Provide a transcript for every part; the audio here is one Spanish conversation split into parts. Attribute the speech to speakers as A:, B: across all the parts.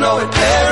A: know it, parent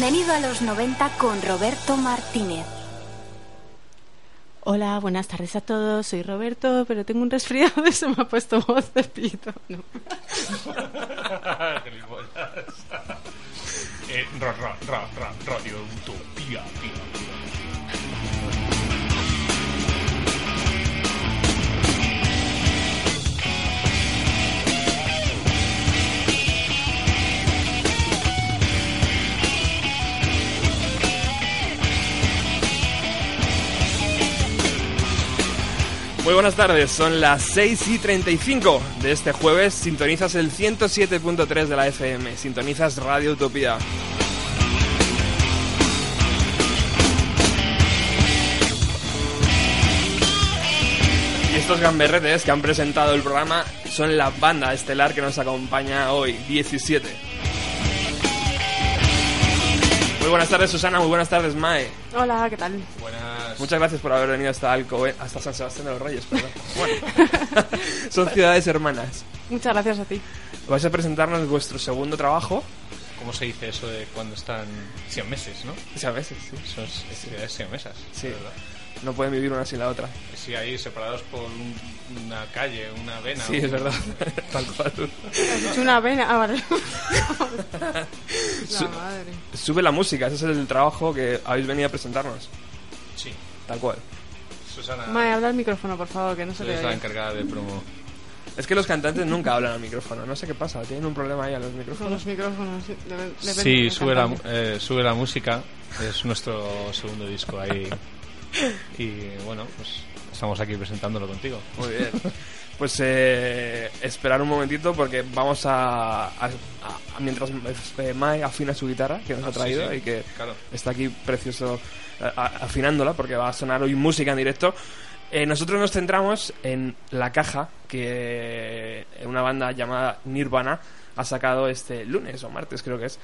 B: Bienvenido a los 90 con Roberto Martínez.
C: Hola, buenas tardes a todos. Soy Roberto, pero tengo un resfriado y se me ha puesto voz de pito. No.
D: Eh, ra, ra, ra,
E: Muy buenas tardes, son las 6 y 35 de este jueves. Sintonizas el 107.3 de la FM, sintonizas Radio Utopía. Y estos gamberretes que han presentado el programa son la banda estelar que nos acompaña hoy, 17. Muy buenas tardes, Susana. Muy buenas tardes, Mae.
C: Hola, ¿qué tal?
E: Muchas gracias por haber venido hasta Alcobe, hasta San Sebastián de los Reyes, perdón. Bueno, son ciudades hermanas.
C: Muchas gracias a ti.
E: Vais a presentarnos vuestro segundo trabajo.
D: ¿Cómo se dice eso de cuando están 100 meses, no?
E: Sí, a veces, sí.
D: Son ciudades 100 mesas.
E: Sí.
D: ¿verdad?
E: No pueden vivir una sin la otra.
D: Sí, ahí separados por un- una calle, una vena.
E: Sí,
D: un-
E: es verdad. Tal cual.
C: Has dicho una vena. Ah, vale. La madre.
E: Sube la música, ese es el trabajo que habéis venido a presentarnos.
D: Sí.
E: Tal cual.
D: Susana,
C: Mae, habla al micrófono, por favor, que no se te
D: eres la
C: oye.
D: encargada de promo.
E: Es que los cantantes nunca hablan al micrófono. No sé qué pasa, tienen un problema ahí a los
C: Con
E: micrófonos.
C: los micrófonos. sí, debe- depende
D: Sí,
C: del
D: sube la,
C: cantante.
D: eh, sube la música. Es nuestro segundo disco ahí. Y bueno, pues estamos aquí presentándolo contigo.
E: Muy bien. Pues eh, esperar un momentito porque vamos a, a- a- mientras eh, Mae afina su guitarra que nos
D: Ah,
E: ha
D: sí,
E: traído
D: sí,
E: y que
D: claro.
E: está aquí precioso a- afinándola porque va a sonar hoy música en directo. Eh, nosotros nos centramos en La Caja, que eh, una banda llamada Nirvana ha sacado este lunes o martes creo que es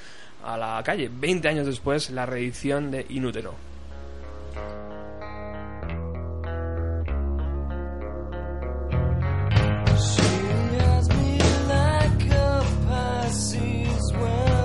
E: a la calle, 20 años después, la reedición de Inútero.
F: sees when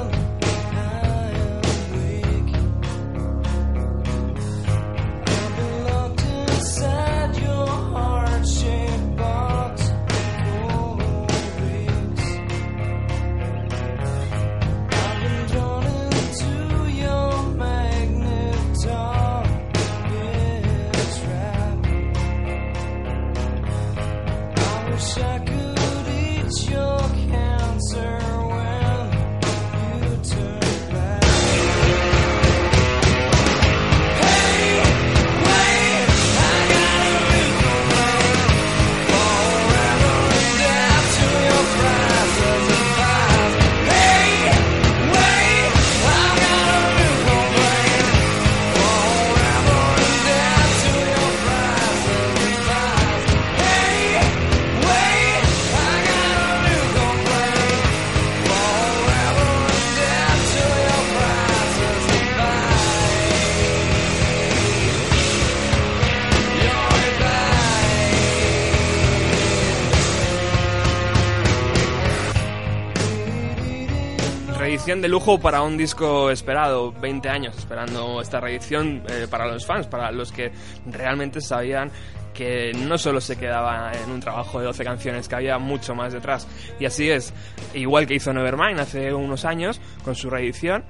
E: reedición de lujo para un disco esperado, 20 años esperando esta reedición eh, para los fans, para los que realmente sabían que no solo se quedaba en un trabajo de 12 canciones, que había mucho más detrás. Y así es, igual que hizo Nevermind hace unos años con su reedición,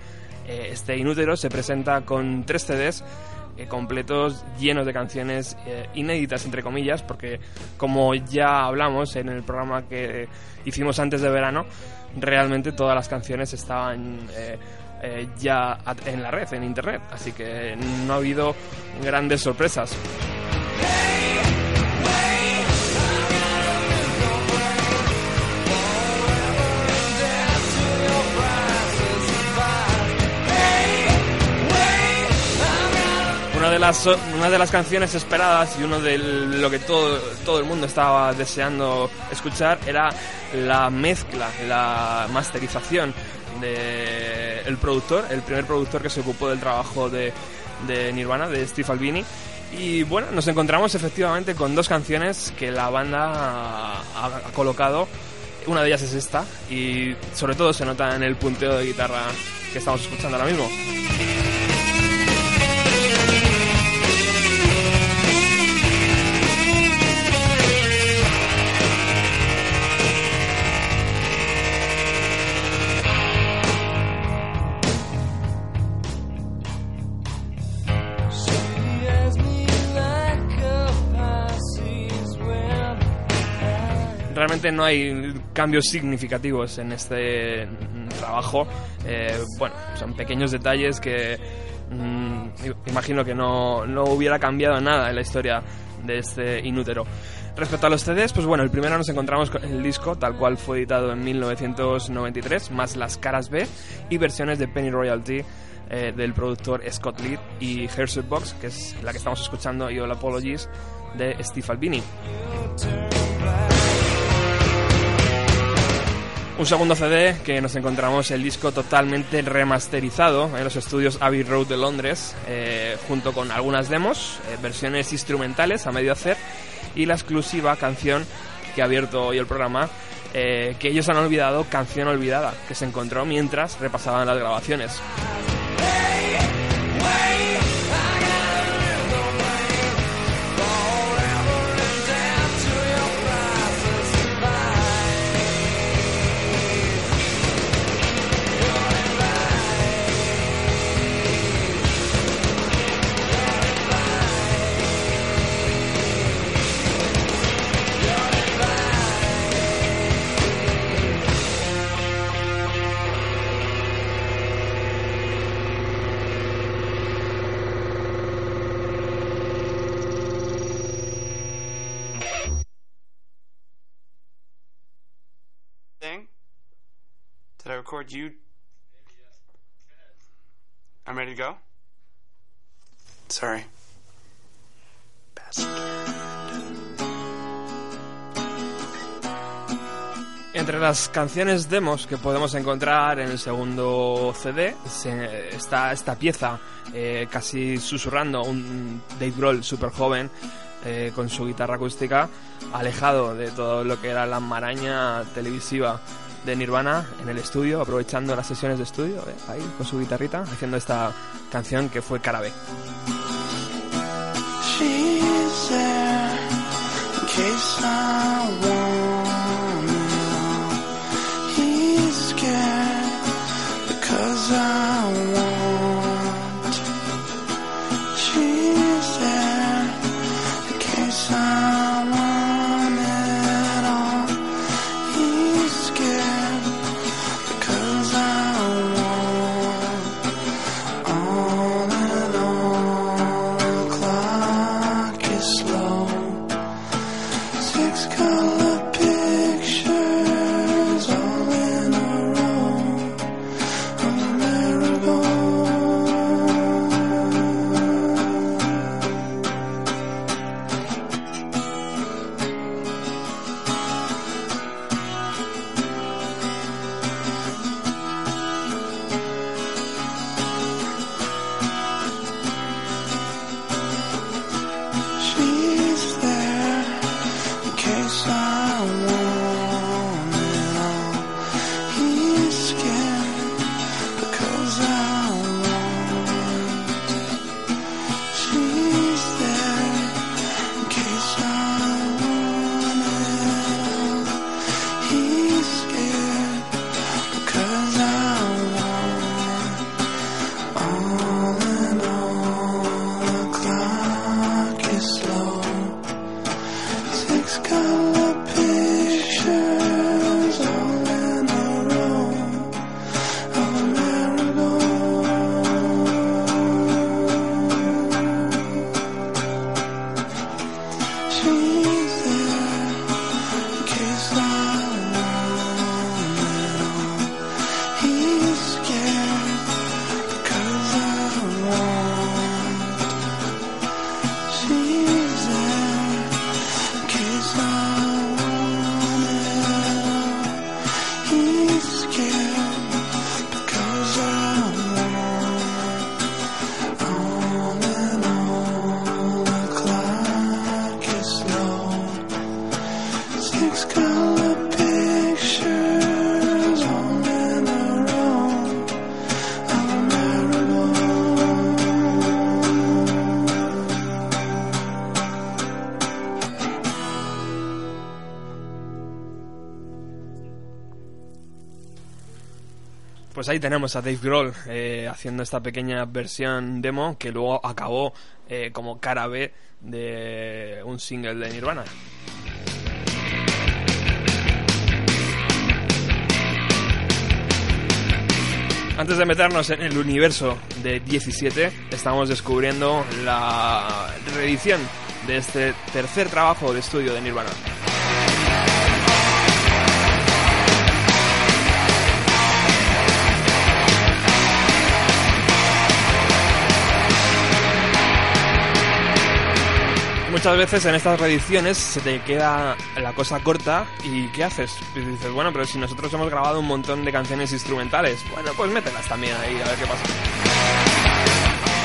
E: eh, este Inútero se presenta con tres CDs eh, completos llenos de canciones eh, inéditas entre comillas porque como ya hablamos en el programa que hicimos antes de verano realmente todas las canciones estaban eh, eh, ya en la red en internet. Así que no ha habido grandes sorpresas las una de las canciones esperadas y uno de lo que todo todo el mundo estaba deseando escuchar era la mezcla, la masterización de el productor, el primer productor que se ocupó del trabajo de, de Nirvana, de Steve Albini. Y bueno, nos encontramos efectivamente con dos canciones que la banda ha, ha colocado. Una de ellas es esta y sobre todo se nota en el punteo de guitarra que estamos escuchando ahora mismo. Realmente no hay cambios significativos en este mm, trabajo. Eh, bueno, son pequeños detalles que mm, imagino que no, no hubiera cambiado nada en la historia de este inútero. Respecto a los CDs, pues bueno, el primero nos encontramos con el disco, tal cual fue editado en 1993, más las caras B y versiones de Penny Royalty eh, del productor Scott Lee y Hershey Box, que es la que estamos escuchando, y All Apologies de Steve Albini. Un segundo CD que nos encontramos el disco totalmente remasterizado en los estudios Abbey Road de Londres, eh, junto con algunas demos, eh, versiones instrumentales a medio hacer y la exclusiva canción que ha abierto hoy el programa, eh, que ellos han olvidado, Canción Olvidada, que se encontró mientras repasaban las grabaciones.
G: Record you? I'm ready to go? Sorry.
E: Entre las canciones demos que podemos encontrar en el segundo CD se- está esta pieza eh, casi susurrando un Dave Grohl súper joven eh, con su guitarra acústica alejado de todo lo que era la maraña televisiva de Nirvana en el estudio aprovechando las sesiones de estudio eh, ahí con su guitarrita haciendo esta canción que fue Cara ahí tenemos a Dave Grohl eh, haciendo esta pequeña versión demo que luego acabó eh, como cara B de un single de Nirvana. Antes de meternos en el universo de 17, estamos descubriendo la reedición de este tercer trabajo de estudio de Nirvana. Muchas veces en estas reediciones se te queda la cosa corta y ¿qué haces? Dices, bueno, pero si nosotros hemos grabado un montón de canciones instrumentales, bueno, pues mételas también ahí, a ver qué pasa.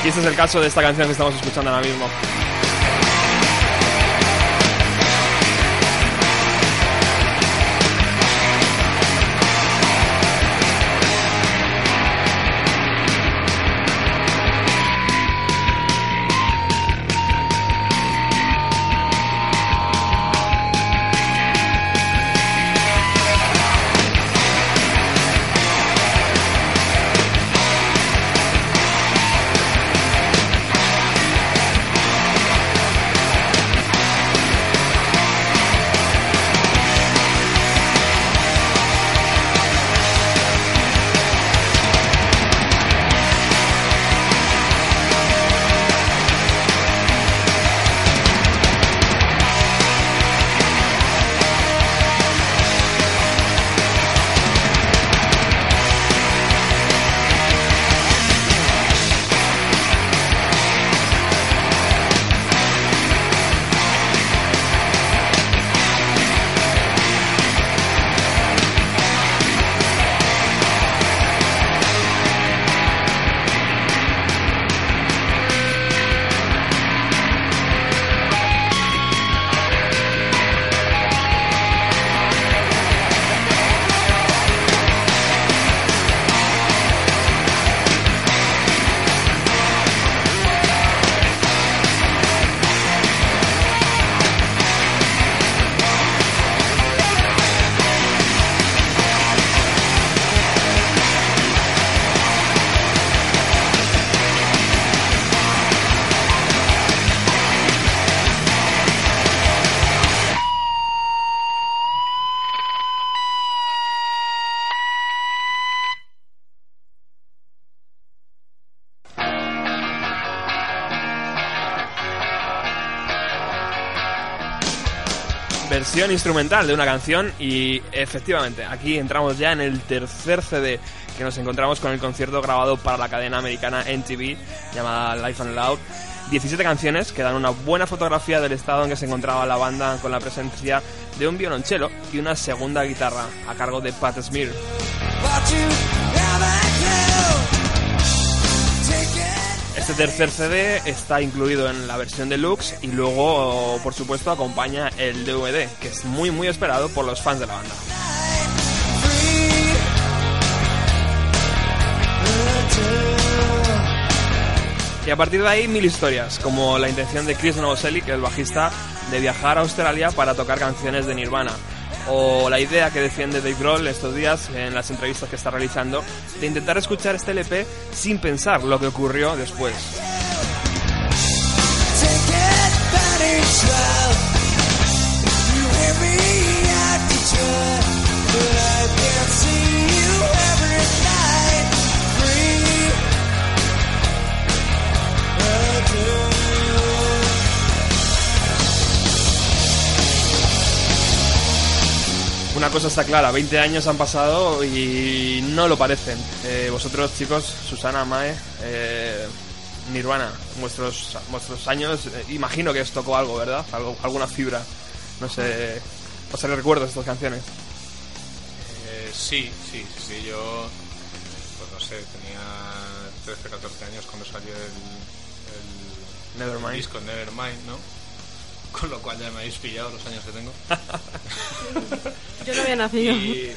E: Y este es el caso de esta canción que estamos escuchando ahora mismo. Versión instrumental de una canción y efectivamente aquí entramos ya en el tercer CD que nos encontramos con el concierto grabado para la cadena americana NTV llamada Life and Loud 17 canciones que dan una buena fotografía del estado en que se encontraba la banda con la presencia de un violonchelo y una segunda guitarra a cargo de Pat Smear. Este tercer CD está incluido en la versión deluxe y luego, por supuesto, acompaña el DVD, que es muy muy esperado por los fans de la banda. Y a partir de ahí mil historias, como la intención de Chris Novoselic, el bajista, de viajar a Australia para tocar canciones de Nirvana. O la idea que defiende Dave Grohl estos días en las entrevistas que está realizando de intentar escuchar este LP sin pensar lo que ocurrió después. Una cosa está clara, 20 años han pasado y no lo parecen. Eh, vosotros chicos, Susana, Mae, eh, Nirvana, vuestros, vuestros años, eh, imagino que os tocó algo, ¿verdad? Algo, alguna fibra. No sé, os recuerdo estas canciones.
D: Eh, sí, sí, sí, sí, yo, pues no sé, tenía 13, 14 años cuando salió el, el,
E: Nevermind.
D: el disco Nevermind, ¿no? Con lo cual ya me habéis pillado los años que tengo.
C: Yo no había nacido.
D: Y...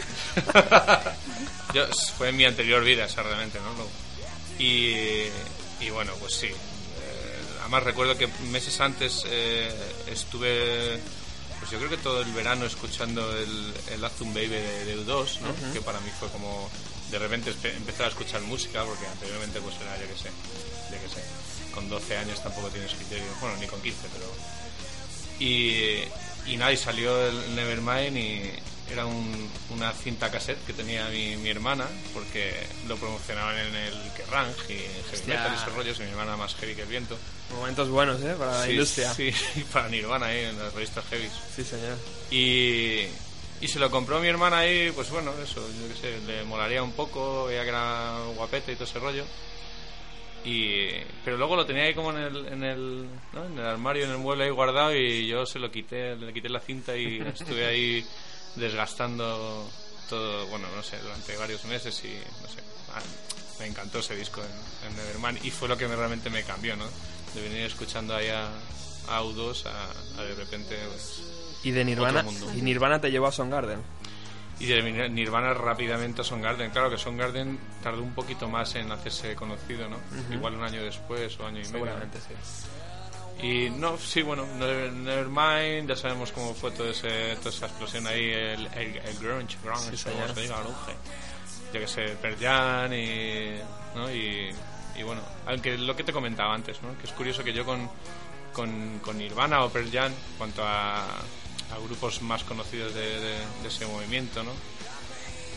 D: Yo, fue en mi anterior vida, esa realmente, ¿no? Y, y bueno, pues sí. Eh, además recuerdo que meses antes eh, estuve, pues yo creo que todo el verano escuchando el, el Azum Baby de, de U2, ¿no? Que para mí fue como de repente empezar a escuchar música, porque anteriormente pues era, yo qué sé, yo qué sé. Con 12 años tampoco tienes criterio, bueno, ni con 15, pero y, y nada, y salió el Nevermind y era un- una cinta cassette que tenía mi, mi hermana porque lo promocionaban en el Kerrang y en Heavy. Metal y esos rollos y mi hermana más heavy que el viento.
E: Momentos buenos, ¿eh? Para la industria.
D: Sí, para Nirvana ahí en las revistas heavy.
E: Sí, señor.
D: Y, y se lo compró mi hermana ahí, pues bueno, eso, yo qué sé, le molaría un poco, veía que era guapete y todo ese rollo. Y, pero luego lo tenía ahí como en el, en el, ¿no? en el armario, en el mueble ahí guardado y yo se lo quité, le quité la cinta y estuve ahí desgastando todo, bueno, no sé, durante varios meses y no sé, ah, me encantó ese disco en, en Nevermind y fue lo que me, realmente me cambió, ¿no? De venir escuchando ahí a, a U2 a, a de repente pues,
E: Y de Nirvana, y Nirvana te llevó a Song Garden.
D: Y de Nir- Nirvana rápidamente a Soundgarden. Claro que Soundgarden tardó un poquito más en hacerse conocido, ¿no? Igual un año después o año y medio.
E: Seguramente, sí.
D: Y no, sí, bueno, Never- Nevermind, ya sabemos cómo fue todo ese, toda esa explosión ahí, el, el, el grunge, grunge,
E: Sí,
D: como se diga, grunge. Yo que sé, Pearl Jam y, ¿no? y, y bueno, aunque lo que te comentaba antes, ¿no? Que es curioso que yo con, con, con Nirvana o Pearl Jam, en cuanto a, a grupos más conocidos de, de- de ese movimiento, ¿no?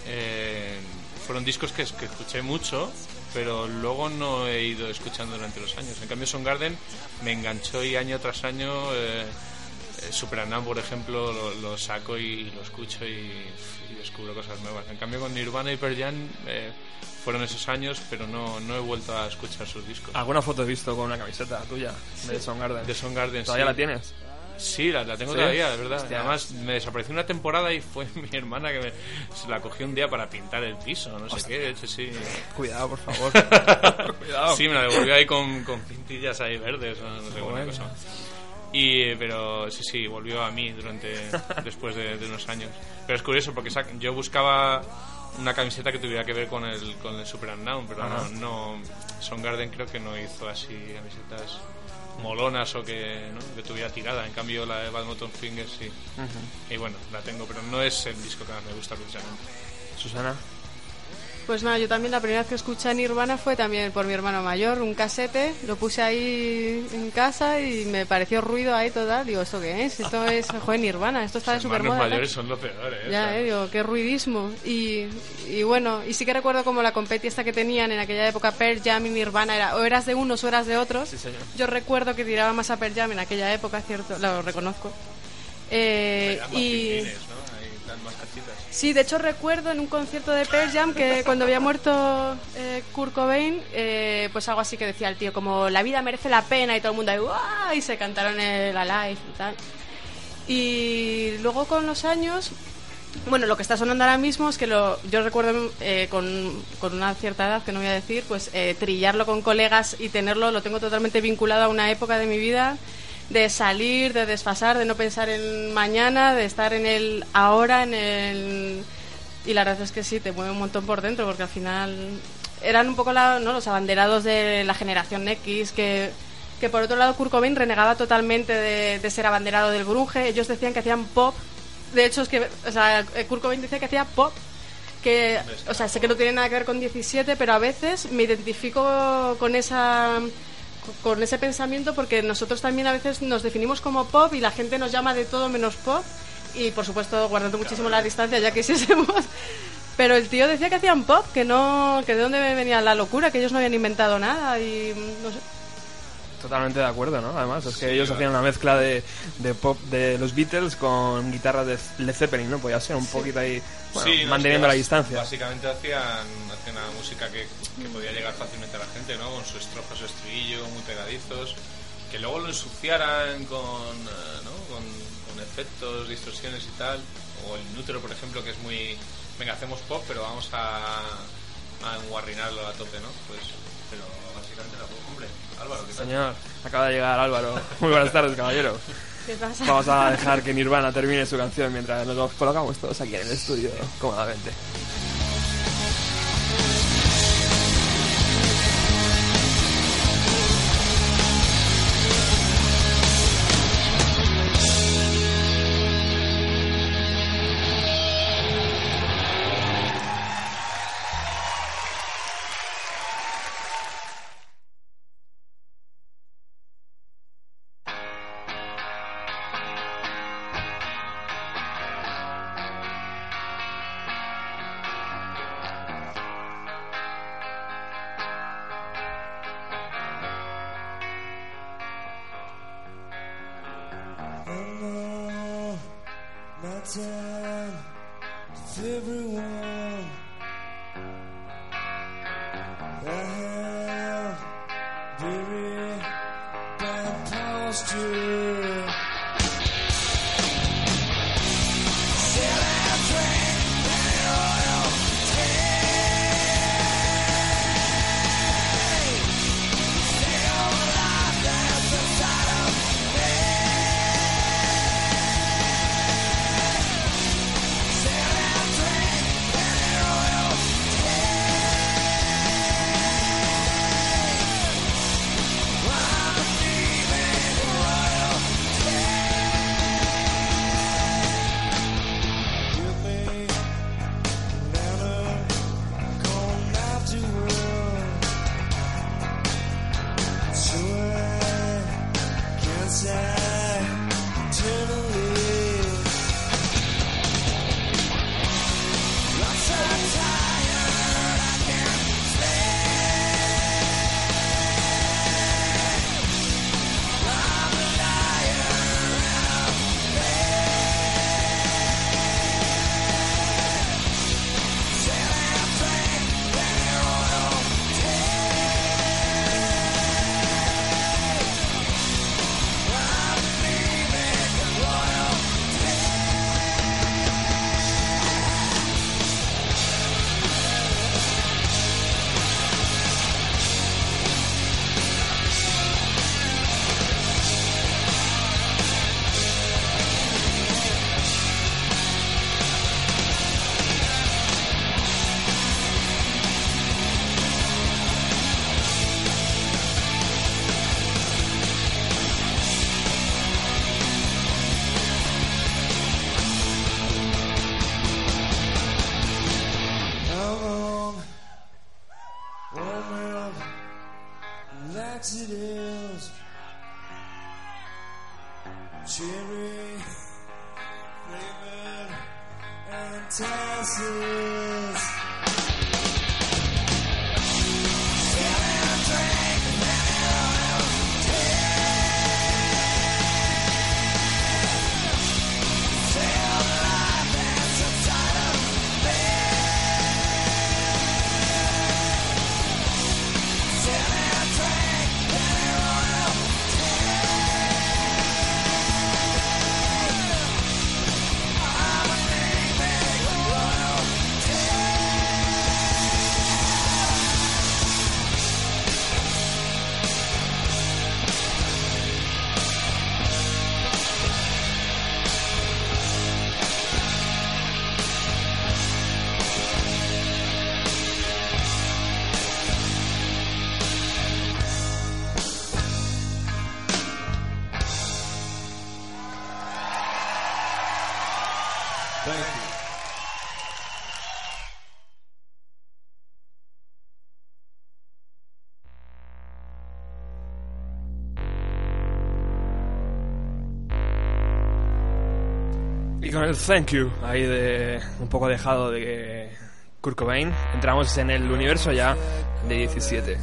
D: Eh, fueron discos que, que escuché mucho, pero luego no he ido escuchando durante los años. En cambio, Garden me enganchó y año tras año, eh, eh, Superanam, por ejemplo, lo, lo saco y, lo escucho y, y descubro cosas nuevas. En cambio, con Nirvana y Pearl Jam eh, fueron esos años, pero no, no he vuelto a escuchar sus discos.
E: Alguna foto he visto con una camiseta tuya de Song Garden.
D: De Soundgarden,
E: ¿Todavía
D: sí.
E: la tienes?
D: Sí, la, la tengo
E: ¿Sí?
D: todavía, de verdad.
E: Hostia.
D: Además, me desapareció una temporada y fue mi hermana que me, se la cogió un día para pintar el piso, no sé qué. Sí, sí.
E: Cuidado, por favor. Cuidado.
D: Sí, me la devolvió ahí con, con pintillas ahí verdes, o no sé, buena cosa. Y, pero sí, sí, volvió a mí durante después de, de unos años. Pero es curioso porque yo buscaba una camiseta que tuviera que ver con el, con el Super Unknown, pero no, no. Soundgarden creo que no hizo así camisetas molonas o que, ¿no? que tuviera tirada. En cambio, la de Bad Mountain Fingers sí. Y bueno, la tengo, pero no es el disco que más me gusta precisamente.
E: Susana.
C: Pues nada, yo también la primera vez que escuché a Nirvana fue también por mi hermano mayor, un casete, lo puse ahí en casa y me pareció ruido ahí total. Digo, ¿esto qué es? Esto es, joder, Nirvana, esto está de
D: Los
C: super moda.
D: mayores son lo peor, ¿eh?
C: Ya, eh, digo, qué ruidismo. Y, y bueno, y sí que recuerdo como la competi esta que tenían en aquella época, Pearl Jam y Nirvana, era o eras de unos o eras de otros.
E: Sí, señor.
C: Yo recuerdo que tiraba más a Pearl Jam en aquella época, cierto, lo reconozco. Eh, y. Sí, de hecho recuerdo en un concierto de Pearl Jam que cuando había muerto eh, Kurt Cobain, eh, pues algo así que decía el tío, como la vida merece la pena y todo el mundo ahí, y se cantaron el Alive y tal. Y luego con los años, bueno, lo que está sonando ahora mismo es que lo, yo recuerdo eh, con, con una cierta edad, que no voy a decir, pues eh, trillarlo con colegas y tenerlo, lo tengo totalmente vinculado a una época de mi vida de salir, de desfasar, de no pensar en mañana, de estar en el ahora, en el... Y la verdad es que sí, te mueve un montón por dentro, porque al final eran un poco la- ¿no? los abanderados de la generación X, que, que por otro lado Kurt Cobain renegaba totalmente de, ser abanderado del grunge. Ellos decían que hacían pop. De hecho, es que, o sea, Kurt Cobain decía que hacía pop. Que, o sea, sé que no tiene nada que ver con 17, pero a veces me identifico con esa con ese pensamiento porque nosotros también a veces nos definimos como pop y la gente nos llama de todo menos pop. Y por supuesto guardando muchísimo la distancia ya quisiésemos pero el tío decía que hacían pop que no que de dónde venía la locura que ellos no habían inventado nada y no sé
E: Totalmente de acuerdo, ¿no? Además, es que ellos hacían una mezcla de, de pop de los Beatles con guitarra de Led Zeppelin, ¿no? Podía ser un poquito ahí, bueno,
D: Sí, no,
E: manteniendo
D: es
E: la distancia.
D: Básicamente hacían, hacían una música que, que podía llegar fácilmente a la gente, ¿no? Con sus estrofas de estribillo muy pegadizos, que luego lo ensuciaran con, eh, ¿no? con, con efectos, distorsiones y tal. O el Nútero, por ejemplo, que es muy... Venga, hacemos pop, pero vamos a, a enguarrinarlo a tope, ¿no? Pues, pero básicamente la Hombre, Álvaro, ¿qué tal?
E: Señor, acaba de llegar Álvaro. Muy buenas tardes, caballero.
C: ¿Qué pasa?
E: Vamos a dejar que Nirvana termine su canción mientras nos colocamos todos aquí en el estudio cómodamente.
F: Time with everyone.
H: Thank you ahí de un poco dejado de Kurt Cobain, entramos en el universo ya de 17.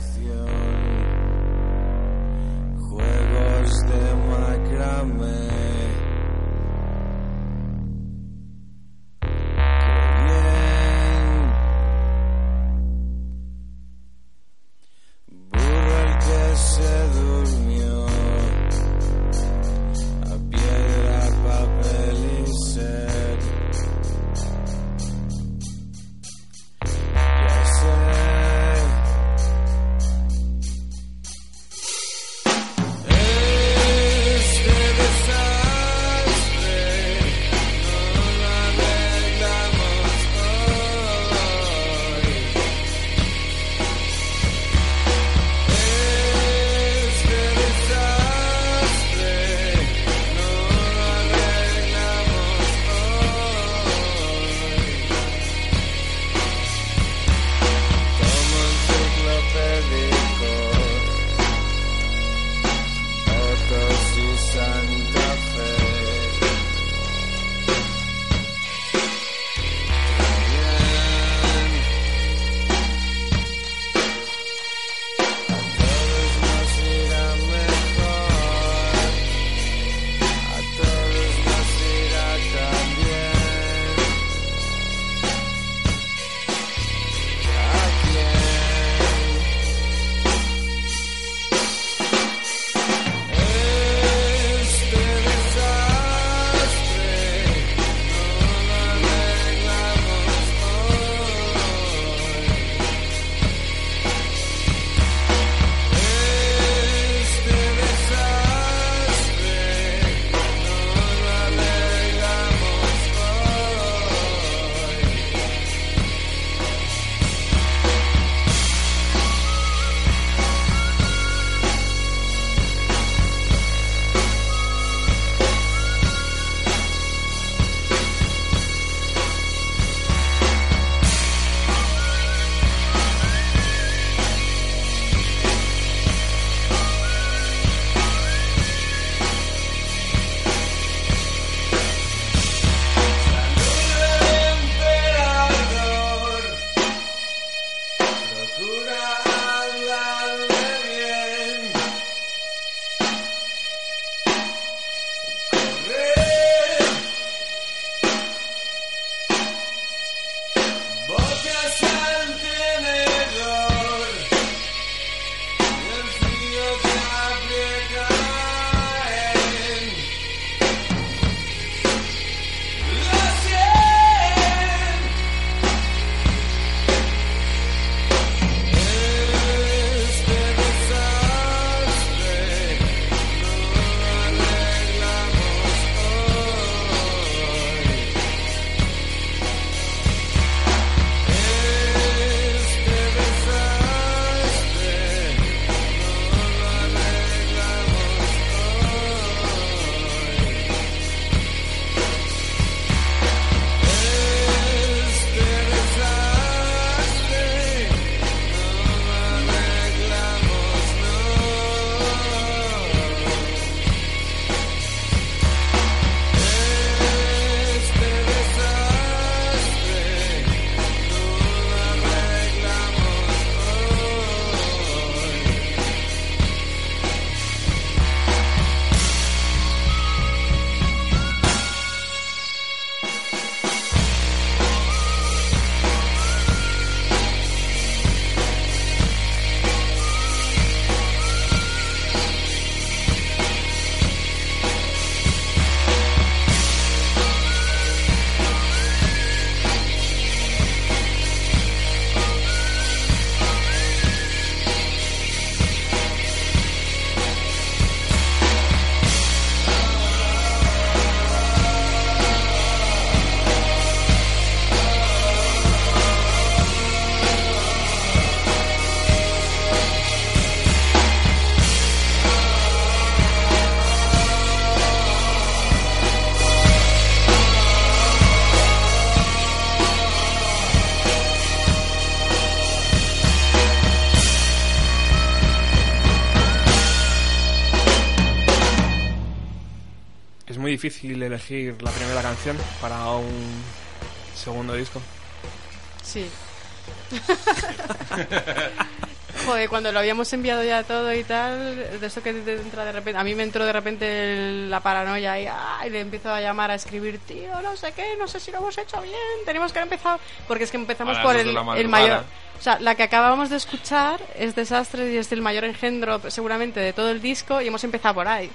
E: Difícil elegir la primera canción para un segundo disco.
C: Sí. Joder, cuando lo habíamos enviado ya todo y tal, de eso que te entra de repente, a mí me entró de repente el- la paranoia y, ah, y le empiezo a llamar a escribir, tío, no sé qué, no sé si lo hemos hecho bien, tenemos que haber empezado, porque es que empezamos
D: A las
C: por el, el mayor, o sea, la que acabamos de escuchar es Desastre y es el mayor engendro seguramente de todo el disco y hemos empezado por ahí.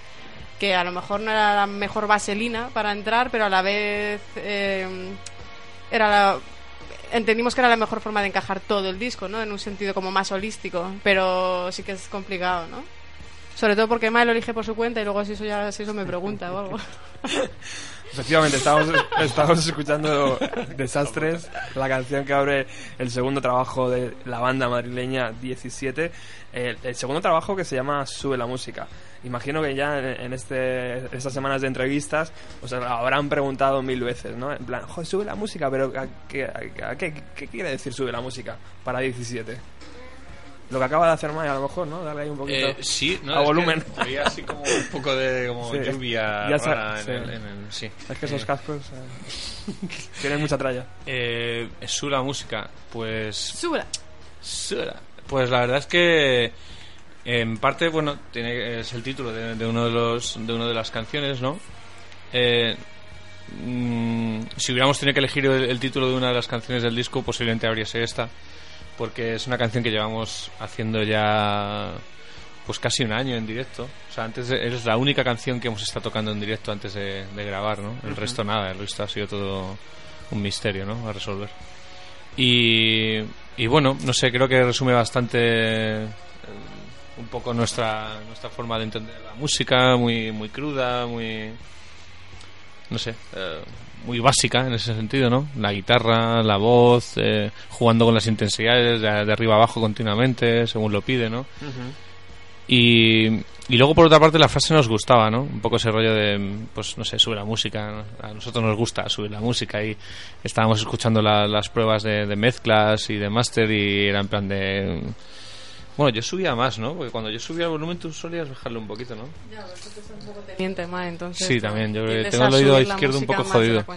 C: Que a lo mejor no era la mejor vaselina para entrar, pero a la vez eh, era la, entendimos que era la mejor forma de encajar todo el disco, ¿no? En un sentido como más holístico, pero sí que es complicado, ¿no? Sobre todo porque Emma lo elige por su cuenta y luego si eso ya si eso me pregunta o algo.
E: Efectivamente, estamos, estamos escuchando Desastres, la canción que abre el segundo trabajo de la banda madrileña 17, el, segundo trabajo que se llama Sube la música. Imagino que ya en, este, estas semanas de entrevistas os habrán preguntado mil veces, ¿no? En plan, joder, sube la música, pero ¿a qué, a qué- qué quiere decir sube la música para 17? Lo que acaba de hacer Maya, a lo mejor, ¿no? Darle ahí un poquito
D: Eh, sí, no,
E: a
D: es
E: volumen.
D: que Había así como un poco de como
E: Sí.
D: lluvia
E: Ya
D: en, el, en el- sí.
E: Es que esos
D: Eh,
E: cascos eh, tienen mucha tralla.
D: eh, su la música, pues
C: Súbela.
D: Sura. Pues la verdad es que en parte, bueno, tiene, es el título de, de uno de los de una de las canciones, ¿no? Eh, mm, si hubiéramos tenido que elegir el, el título de una de las canciones del disco, posiblemente habría sido esta, porque es una canción que llevamos haciendo ya pues casi un año en directo. O sea, antes de- es la única canción que hemos estado tocando en directo antes de, de grabar, ¿no? El resto nada, el resto ha sido todo un misterio, ¿no? A resolver. Y, y bueno, no sé, creo que resume bastante eh, un poco nuestra, nuestra forma de entender la música, muy, muy cruda, muy. no sé, eh, muy básica en ese sentido, ¿no? La guitarra, la voz, eh, jugando con las intensidades de, arriba abajo continuamente, según lo pide, ¿no? Y, y luego por otra parte la frase nos gustaba, ¿no? Un poco ese rollo de, pues no sé, sube la música. ¿no? A nosotros nos gusta subir la música y estábamos escuchando la- las pruebas de, de mezclas y de máster y era en plan de... Bueno, yo subía más, ¿no? Porque cuando yo subía el volumen tú solías bajarle un poquito, ¿no?
C: Teniente más, entonces.
D: Sí, también, yo tengo el oído izquierdo un poco jodido.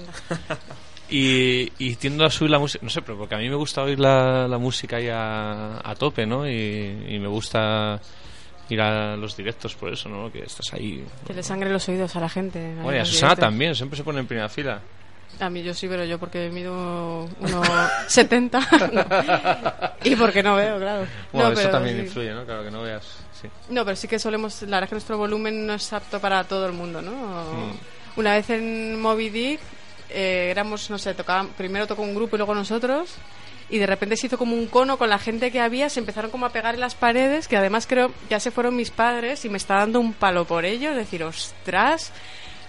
D: Y, y tiendo a subir la música, no sé, pero porque a mí me gusta oír la, la música ahí a, a tope, ¿no? Y, y me gusta ir a los directos por eso, ¿no? Que estás ahí.
C: Que le sangre los oídos a la gente.
D: Bueno, y a Susana
C: directos.
D: también, siempre se pone en primera fila.
C: A mí yo sí, pero yo porque mido 1,70 y porque no veo, claro.
D: Bueno,
C: no,
D: eso
C: pero
D: también
C: sí.
D: influye, ¿no? Claro, que no veas. Sí.
C: No, pero sí que solemos, la verdad es que nuestro volumen no es apto para todo el mundo, ¿no?
D: Mm.
C: Una vez en Moby Dick eh, éramos, no sé, tocaban, primero tocó un grupo y luego nosotros y de repente se hizo como un cono con la gente que había, se empezaron como a pegar en las paredes, que además creo ya se fueron mis padres y me está dando un palo por ello, es decir, ostras,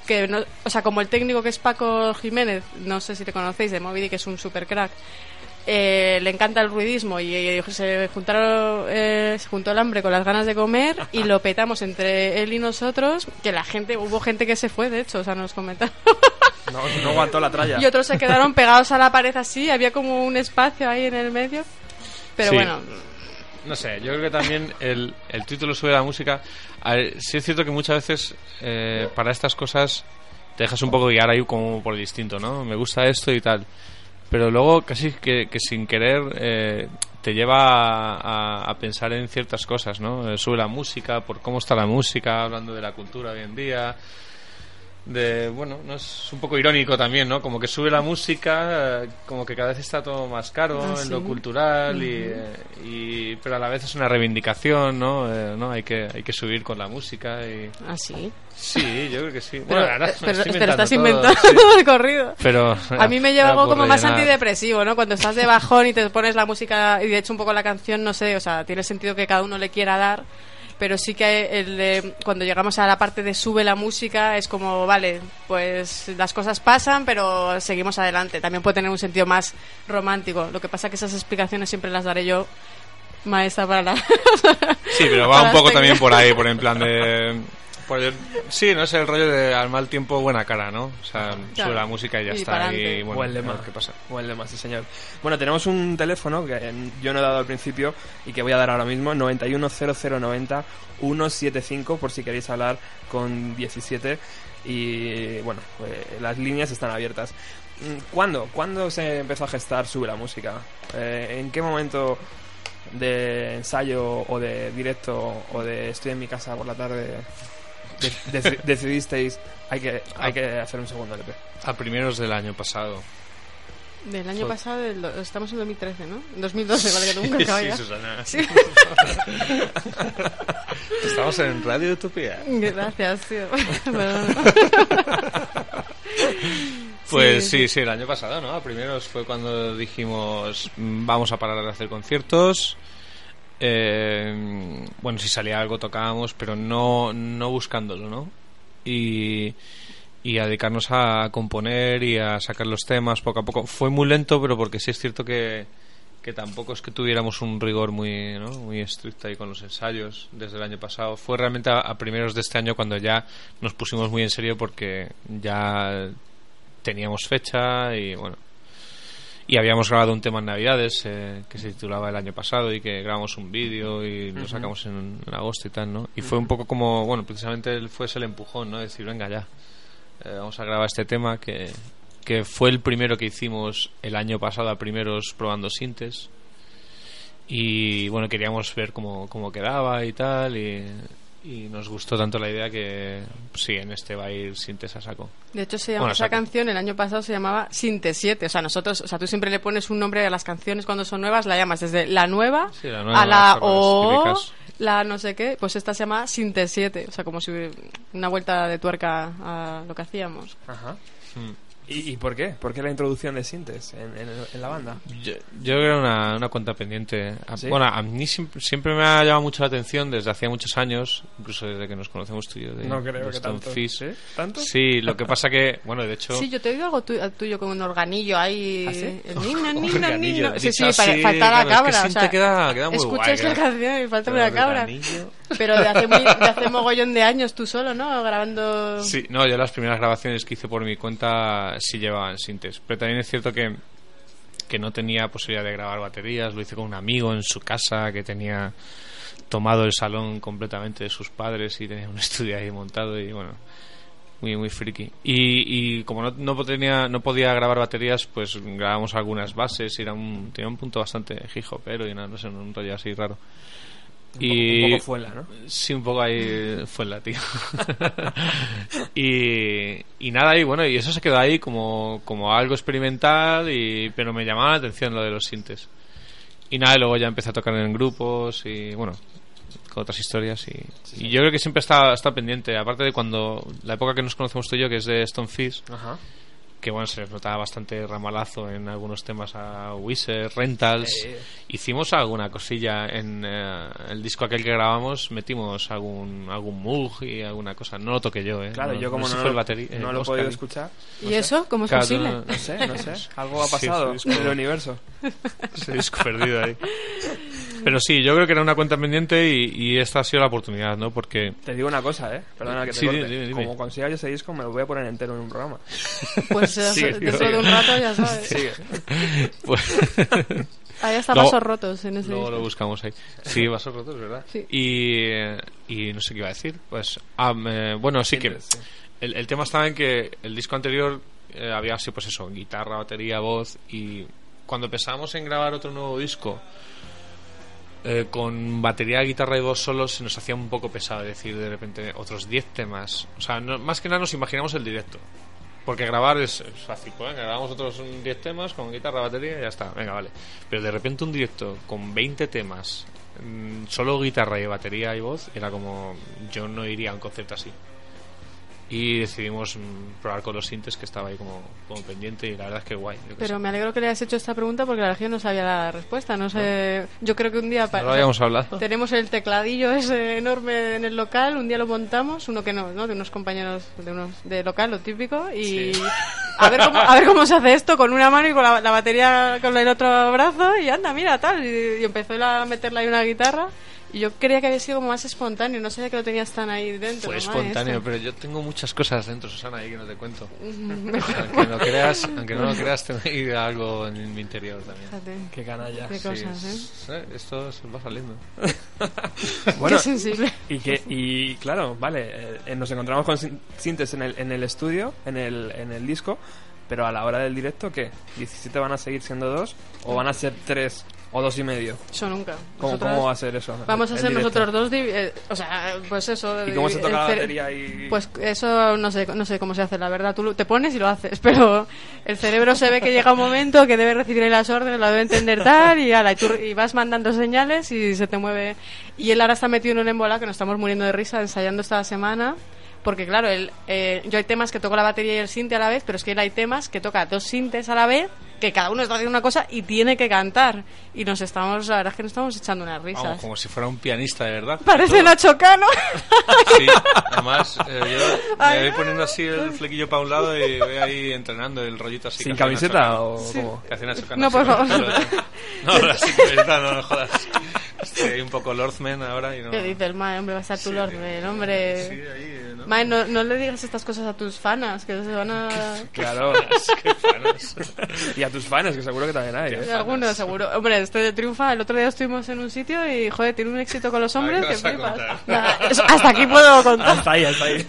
C: que no, o sea, como el técnico que es Paco Jiménez, no sé si te conocéis de Moby Dick, que es un super crack. eh, le encanta el ruidismo y, se juntaron eh, se juntó el hambre con las ganas de comer y lo petamos entre él y nosotros que la gente hubo gente que se fue de hecho o sea nos comentaron
E: No, no aguantó la tralla.
C: y otros se quedaron pegados a la pared así había como un espacio ahí en el medio pero
D: Sí.
C: bueno
D: No sé, yo creo que también el, el título sube la música. A sí es cierto que muchas veces eh, para estas cosas te dejas un poco guiar ahí como por el ¿no? Me gusta esto y tal. Pero luego casi que, sin querer eh, te lleva a pensar en ciertas cosas, ¿no? Eh, sube la música, por cómo está la música, hablando de la cultura hoy en día. De, bueno, no es un poco irónico también, ¿no? Como que sube la música, eh, como que cada vez está todo más caro
C: Ah,
D: en lo
C: sí.
D: cultural y, eh, y- pero a la vez es una reivindicación, ¿no? Eh, ¿no? Hay que hay que subir con la música y
C: así
D: sí, yo creo que sí.
C: pero,
D: Bueno, ahora
C: pero, estás
D: inventando sí.
C: el corrido
D: Pero
C: A mí me lleva algo como más antidepresivo, ¿no? Cuando estás de bajón y te pones la música y de hecho un poco la canción, no sé, o sea, tiene sentido que cada uno le quiera dar, pero sí que el de- cuando llegamos a la parte de sube la música es como, vale, pues las cosas pasan, pero seguimos adelante. También puede tener un sentido más romántico. Lo que pasa que esas explicaciones siempre las daré yo maestra para la...
D: Sí, pero va un poco
C: técnicas.
D: también por ahí, por en plan de Pues, sí, no es el rollo de al mal tiempo buena cara, ¿no? O sea,
C: Claro.
D: sube la música y ya
C: Y
D: está. Y bueno,
E: Buen lema.
D: qué pasa.
E: Buen lema, sí, señor. Bueno, tenemos un teléfono que yo no he dado al principio y que voy a dar ahora mismo, 910090 175, por si queréis hablar con 17. Y bueno, eh, las líneas están abiertas. Mm, ¿Cuándo? ¿Cuándo se empezó a gestar Sube la Música? Eh, ¿En qué momento de ensayo o de directo o de estoy en mi casa por la tarde de- deci- decidisteis hay que, hay que hacer un segundo LP?
D: A primeros del año pasado.
C: Del año pasado, del do- estamos en 2013, ¿no? En 2012, vale, que nunca acaba ya.
D: Susana.
C: Sí.
D: Estamos en Radio Utopía.
C: Gracias, tío.
D: Pues
C: Sí,
D: sí, sí, el año pasado, ¿no? A primeros fue cuando dijimos mm, vamos a parar de hacer conciertos. Eh, bueno, si salía algo tocábamos, pero no, no buscándolo, ¿no? Y, y a dedicarnos a componer y a sacar los temas poco a poco. Fue muy lento, pero porque sí es cierto que, que tampoco es que tuviéramos un rigor muy, ¿no? muy estricto ahí con los ensayos desde el año pasado. Fue realmente a, a primeros de este año cuando ya nos pusimos muy en serio porque ya teníamos fecha y bueno y habíamos grabado un tema en Navidades eh, que se titulaba el año pasado y que grabamos un vídeo y lo sacamos en, en agosto y tal, ¿no? Y fue un poco como, bueno, precisamente fue ese el empujón, ¿no? Decir, venga ya, eh, vamos a grabar este tema que, que fue el primero que hicimos el año pasado a primeros probando sintes y bueno, queríamos ver cómo, cómo quedaba y tal y, y nos gustó tanto la idea que sí, en este va a ir sintes a saco.
C: De hecho, se llama,
D: Bueno,
C: esa
D: saco.
C: canción el año pasado se llamaba Sinte 7. O sea, nosotros, o sea, tú siempre le pones un nombre a las canciones cuando son nuevas, la llamas desde la nueva,
D: Sí, la nueva,
C: a la O, la no sé qué. Pues esta se llama Sinte 7. O sea, como si hubiera una vuelta de tuerca a lo que hacíamos.
E: Ajá.
D: Mm.
E: ¿Y, y por qué? ¿Por qué la introducción de Sintes en, en- en la banda?
D: Yo, yo creo que era una, una cuenta pendiente. A-
E: ¿Sí?
D: Bueno, a mí siempre, siempre me ha llamado mucho la atención desde hacía muchos años, incluso desde que nos conocemos tú y yo de,
E: No creo
D: de
E: que
D: Stone
E: tanto.
D: Fish.
E: ¿Sí? ¿Tanto?
D: Sí, lo que pasa que, bueno, de hecho...
C: Sí, yo te he oído algo tu- tuyo con un organillo ahí.
E: ¿Ah, sí?
C: El nino, nino. Sí, sí, para
D: así,
C: falta la
D: es que
C: cabra. o
D: Sinte
C: sea,
D: queda- queda muy
C: escuchas
D: guay,
C: la canción y falta la cabra.
D: organillo.
C: Pero de hace, muy- de hace mogollón de años tú solo, ¿no? Grabando.
D: Sí, no, yo las primeras grabaciones que hice por mi cuenta sí llevaban sintes. Pero también es cierto que, que no tenía posibilidad de grabar baterías. Lo hice con un amigo en su casa que tenía tomado el salón completamente de sus padres y tenía un estudio ahí montado y bueno, muy muy friki. Y, y como no, no, tenía, no podía grabar baterías, pues grabamos algunas bases y era un, tenía un punto bastante pero y nada, no sé, un rollo así raro.
E: Un
D: y
E: poco, un poco fuela, ¿no?
D: Sí, un poco ahí fue la tío. y, y nada, y bueno, y eso se quedó ahí como, como algo experimental, y, pero me llamaba la atención lo de los sintes. Y nada, y luego ya empecé a tocar en grupos y bueno, con otras historias. Y, y yo creo que siempre está, está pendiente, aparte de cuando la época que nos conocemos tú y yo, que es de Stone Fish,
E: Ajá.
D: Que bueno, se les notaba bastante ramalazo en algunos temas a Wizard, Rentals.
E: Sí.
D: Hicimos alguna cosilla en eh, el disco aquel que grabamos, metimos algún algún Moog y alguna cosa. No lo toqué yo, ¿eh?
E: Claro,
D: No-
E: yo como no, lo-
D: eh,
E: no lo he podido escuchar,
C: ¿Y eso? ¿Cómo es
D: Claro,
C: posible?
E: no sé, no sé. Algo ha
D: Sí,
E: pasado
D: ese
E: en
D: disco-
E: el universo.
D: Ese disco perdido ahí. Pero sí, yo creo que era una cuenta pendiente y, y esta ha sido la oportunidad, ¿no? Porque
E: Te digo una cosa, ¿eh? Perdona que te
D: Sí,
E: corte.
D: dime, dime.
E: Como consiga yo ese disco, me lo voy a poner entero en un programa.
C: Pues eh,
D: Sigue,
C: dentro de un rato ya sabes.
E: Sigue.
D: pues,
C: Ahí hasta
D: Luego-
C: vasos rotos en ese
D: Luego
C: disco.
D: lo buscamos ahí. Sí, vasos rotos, ¿verdad?
C: Sí.
D: Y, eh, y no sé qué iba a decir. Pues, ah, me- bueno, sí que
E: Sí.
D: el, el tema estaba en que el disco anterior eh, había así, pues eso, guitarra, batería, voz. Y cuando pensábamos en grabar otro nuevo disco eh, con batería, guitarra y voz solo, se nos hacía un poco pesado. Es decir, de repente, otros 10 temas. O sea, no- más que nada nos imaginamos el directo. Porque grabar es, fácil, venga, grabamos otros 10 temas con guitarra, batería y ya está, venga, vale. Pero de repente un directo con 20 temas, mm, solo guitarra y batería y voz, era como, yo no iría a un concierto así. Y decidimos mm, probar con los sintes que estaba ahí como, como pendiente y la verdad es que guay. qué
C: Pero
D: sé.
C: me alegro que le hayas hecho esta pregunta porque la que no sabía la respuesta. No sé. Yo creo que un día.
D: No lo habíamos hablado.
C: Tenemos el tecladillo ese enorme en el local, un día lo montamos, uno que no, ¿no? De unos compañeros de unos de local, lo típico, y a ver cómo a ver cómo se hace esto con una mano y con la, la batería con el otro brazo y anda, mira, tal, y, y empezó a meterle ahí una guitarra yo creía que había sido como más espontáneo, no sabía que lo tenías tan ahí dentro.
D: Fue
C: ¿no,
D: espontáneo,
C: maestro?
D: pero yo tengo muchas cosas dentro, Susana, ahí que no te cuento.
C: Mejor.
D: Aunque no creas, aunque no lo creas, tengo ahí algo en mi interior también.
C: Fíjate.
E: Qué canalla.
C: Qué
D: Sí,
C: cosas, ¿eh?
D: es- eh, Esto se va saliendo.
E: Bueno,
C: Qué sensible.
E: Y, que, y claro, vale, eh, nos encontramos con sin- Sintes en el, en el estudio, en el, en el disco, pero a la hora del directo, ¿qué? ¿17 van a seguir siendo dos? ¿O van a ser tres o dos y medio?
C: Eso nunca.
E: ¿Cómo,
C: Nosotras
E: cómo va a ser eso?
C: Vamos a ser
E: directo?
C: nosotros dos, eh, o sea, pues eso.
E: ¿Y cómo se toca la batería y...?
C: Pues eso no sé, no sé cómo se hace, la verdad. Tú te pones y lo haces, pero el cerebro se ve que llega un momento que debe recibir las órdenes, la debe entender tal, y, ala, y, tú- y vas mandando señales y se te mueve. Y él ahora está metido en un embola que nos estamos muriendo de risa ensayando esta semana. Porque claro, él, eh, yo hay temas que toco la batería y el sinte a la vez, pero es que él hay temas que toca dos sintes a la vez, que cada uno está haciendo una cosa y tiene que cantar. Y nos estamos, la verdad es que nos estamos echando unas risas.
D: Vamos, como si fuera un pianista, de verdad.
C: Parece. Nacho Cano.
D: Sí, además eh, yo me voy poniendo así el flequillo para un lado y voy ahí entrenando el rollito así.
E: ¿Sin camiseta o cómo?
D: Que hace Nacho Cano
C: No, por favor.
D: No, la sin camiseta no, no jodas. Estoy un poco Lordman ahora y no...
C: ¿Qué dice el Mae? Hombre, va a estar tu
D: Sí,
C: Lord, hombre.
D: Sí, ahí.
C: Mae, no, no le digas estas cosas a tus fanas, que se van a...
E: Claro.
D: Qué fanos.
E: y a tus fans, que seguro que también hay. ¿eh?
C: Algunos, seguro. Hombre, estoy de triunfa. El otro día estuvimos en un sitio y, joder, tiene un éxito con los hombres hasta aquí puedo contar.
E: Hasta ahí, hasta ahí.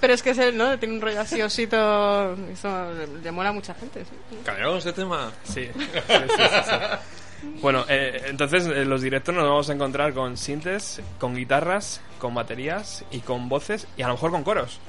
C: Pero es que es él, ¿no? Tiene un rollo así osito. Eso le, le mola a mucha gente. sí.
D: Cambiamos de tema.
E: Sí. Sí, sí, sí, sí. Bueno, eh, entonces en los directos nos vamos a encontrar con sintes, con guitarras, con baterías y con voces y a lo mejor con coros.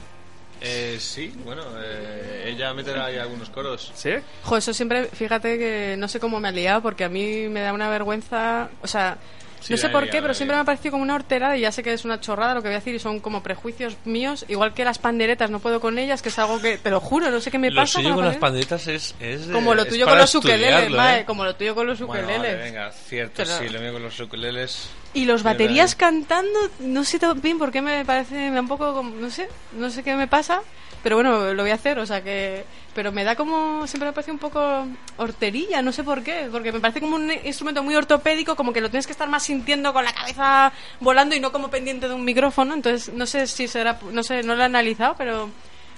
D: Eh, sí, bueno, eh, ella meterá ahí algunos coros.
E: ¿Sí?
C: Jo, eso siempre, fíjate que no sé cómo me ha liado porque a mí me da una vergüenza. O sea,
D: Sí,
C: no sé por qué, pero siempre me ha parecido como una horterada y ya sé que es una chorrada lo que voy a decir y son como prejuicios míos, igual que las panderetas, no puedo con ellas, que es algo que, te lo juro, no sé qué me
D: Lo
C: pasa.
D: suyo
C: con
D: las
C: la
D: panderitas es, es
C: Como lo
D: es
C: tuyo con los ukeleles,
D: ¿eh?
C: como lo tuyo con los
D: Bueno,
C: ukeleles.
D: vale, venga, cierto,
C: Pero-
D: sí, lo mío con los ukeleles.
C: Y los baterías cantando, no sé bien por qué me parece, me da un poco, como- no sé, no sé qué me pasa, pero bueno, lo voy a hacer, o sea que, pero me da como, siempre me parece un poco horterilla, no sé por qué, porque me parece como un instrumento muy ortopédico, como que lo tienes que estar más sintiendo con la cabeza volando y no como pendiente de un micrófono, entonces no sé si será, no sé, no lo he analizado, pero,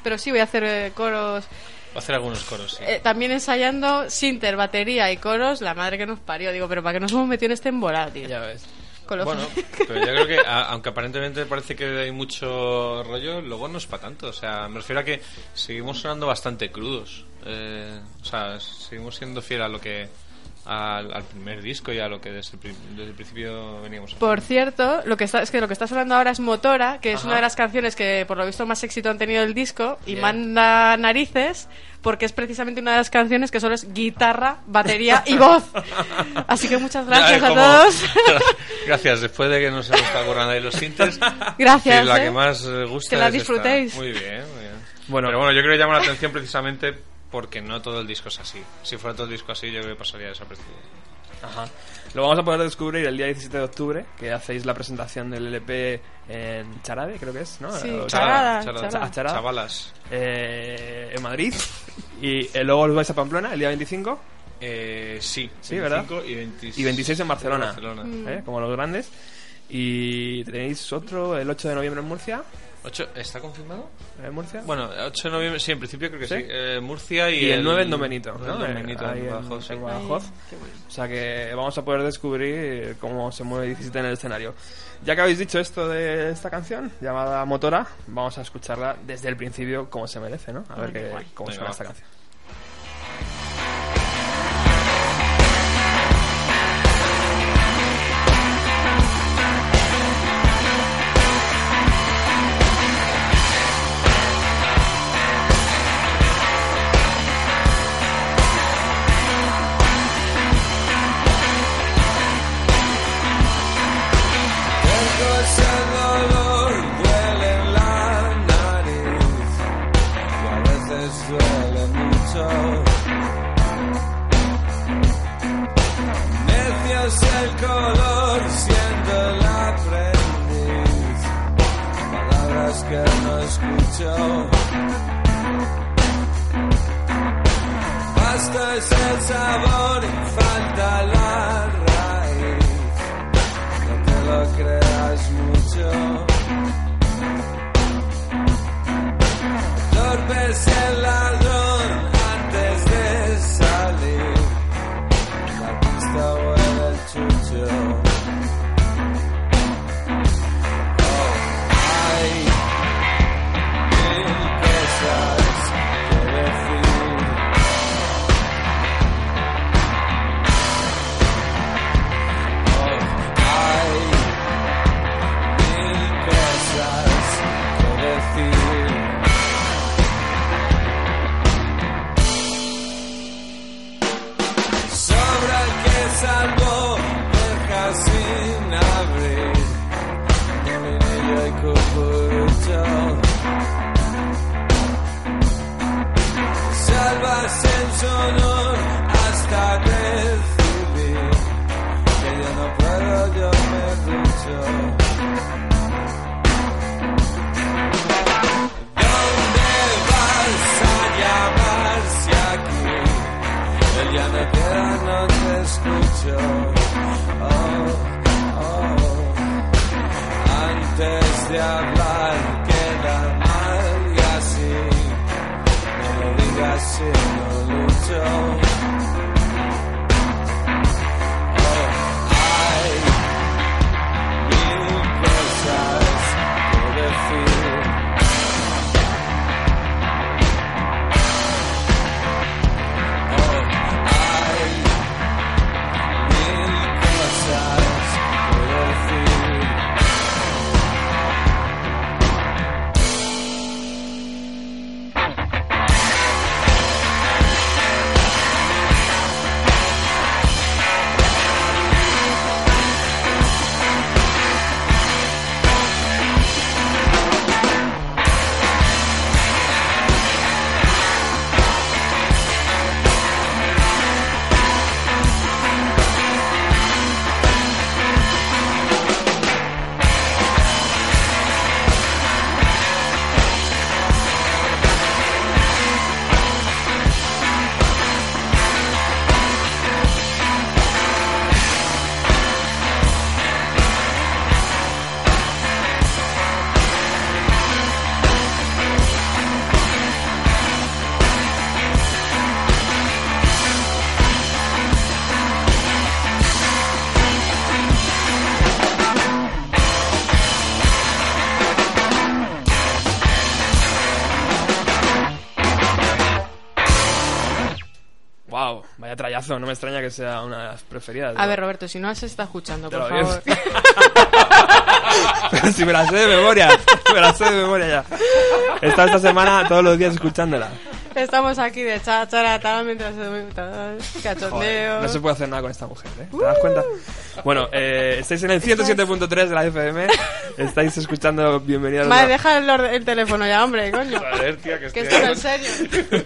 C: pero sí voy a hacer eh, coros,
D: Va a hacer algunos coros, sí.
C: eh, también ensayando sinter, batería y coros, la madre que nos parió, digo, pero ¿para qué nos hemos metido en este embolado, tío?
E: Ya ves.
D: Bueno, pero yo creo que, aunque aparentemente parece que hay mucho rollo, luego no es para tanto. O sea, me refiero a que seguimos sonando bastante crudos. Eh, o sea, seguimos siendo fiel a lo que. Al, al primer disco y a lo que desde el, pri- desde el principio veníamos haciendo.
C: Por cierto, lo que está, es que lo que está sonando ahora es Motora, que es
E: Ajá.
C: una de las canciones que por lo visto más éxito han tenido el disco y manda narices porque es precisamente una de las canciones que solo es guitarra, batería y voz. Así que muchas gracias
D: Ya,
C: a todos.
D: Gracias, después de que nos hemos estado borrando ahí los sintes.
C: Gracias,
D: que la
C: eh.
D: que más eh, gusta
C: Que la
D: es esta.
C: disfrutéis.
D: Muy bien, muy bien.
E: Bueno.
D: Pero bueno, yo creo que llama la atención precisamente porque no todo el disco es así. Si fuera todo el disco así, yo creo que pasaría desapercibido.
E: Ajá. Lo vamos a poder descubrir el día 17 de octubre, que hacéis la presentación del LP en Charade, creo que es, ¿no?
C: Sí, Charada,
D: Charada,
C: charada.
E: Charada.
D: Chavalas.
E: eh, en Madrid. Y eh, luego os vais a Pamplona el día 25
D: Eh, sí,
E: Sí, ¿verdad?
D: 25 y, 26
E: y 26 en Barcelona,
D: Barcelona.
C: Mm.
E: ¿eh? como los grandes. Y tenéis otro el 8 de noviembre en Murcia.
D: Ocho- ¿Está confirmado?
E: ¿En Murcia?
D: Bueno, 8 de noviembre, sí, en principio creo que sí.
E: ¿Sí?
D: Eh, Murcia y,
E: y el 9 en Don Benito, ¿no?
D: el Don Benito,
E: ahí
D: en Badajoz, sí.
E: en Badajoz. O sea que vamos a poder descubrir cómo se mueve 17 en el escenario. Ya que habéis dicho esto de esta canción, llamada Motora, vamos a escucharla desde el principio como se merece, ¿no? A ver qué, cómo
D: Venga,
E: suena
D: va.
E: esta canción.
F: No me
E: extraña que sea una de las preferidas.
C: A
E: ¿no?
C: ver, Roberto, si no se está escuchando, por favor.
E: Pero si me la sé de memoria, me la sé de memoria ya. He estado esta semana todos los días escuchándola.
C: Estamos aquí de cháchara, tal, mientras cachondeo.
E: Joder, no se puede hacer nada con esta mujer, ¿eh? ¿Te das cuenta? Bueno, eh, estáis en el 107.3 de la FM. Estáis escuchando Bienvenidos
C: Vale, deja el, el teléfono ya, hombre, coño.
D: Joder, tía, que
C: esto no es serio.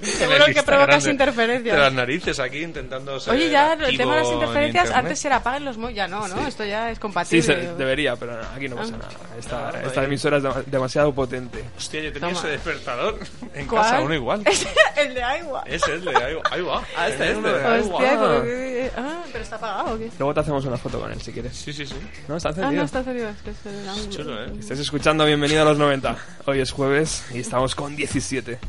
C: Seguro
D: el
C: que provocas
D: de-
C: interferencias.
D: De las narices aquí intentando ser
C: Oye, ya el tema de las
D: en
C: interferencias, antes se la apagan los móviles. Ya no, ¿no? Esto ya es
E: Sí,
C: compatible.
E: se, debería, pero no, aquí no pasa
C: Ah.
E: nada. Esta, esta emisora es dema- demasiado potente.
D: Hostia, yo tenía
C: Toma.
D: ese despertador en
C: ¿Cuál?
D: casa, uno igual.
C: el de agua.
D: Ese es de ahí, ahí va.
E: Ah, este,
D: de
E: este.
C: Hostia, pero, ah, pero está apagado o qué?
E: Luego te hacemos una foto con él si quieres.
D: Sí, sí, sí.
E: No, está
C: Ah,
E: encendido.
C: no, está encendido. Es que es el ángulo.
D: Chulo, ¿eh?
E: Estáis escuchando Bienvenido a los 90. Hoy es jueves y estamos con 17.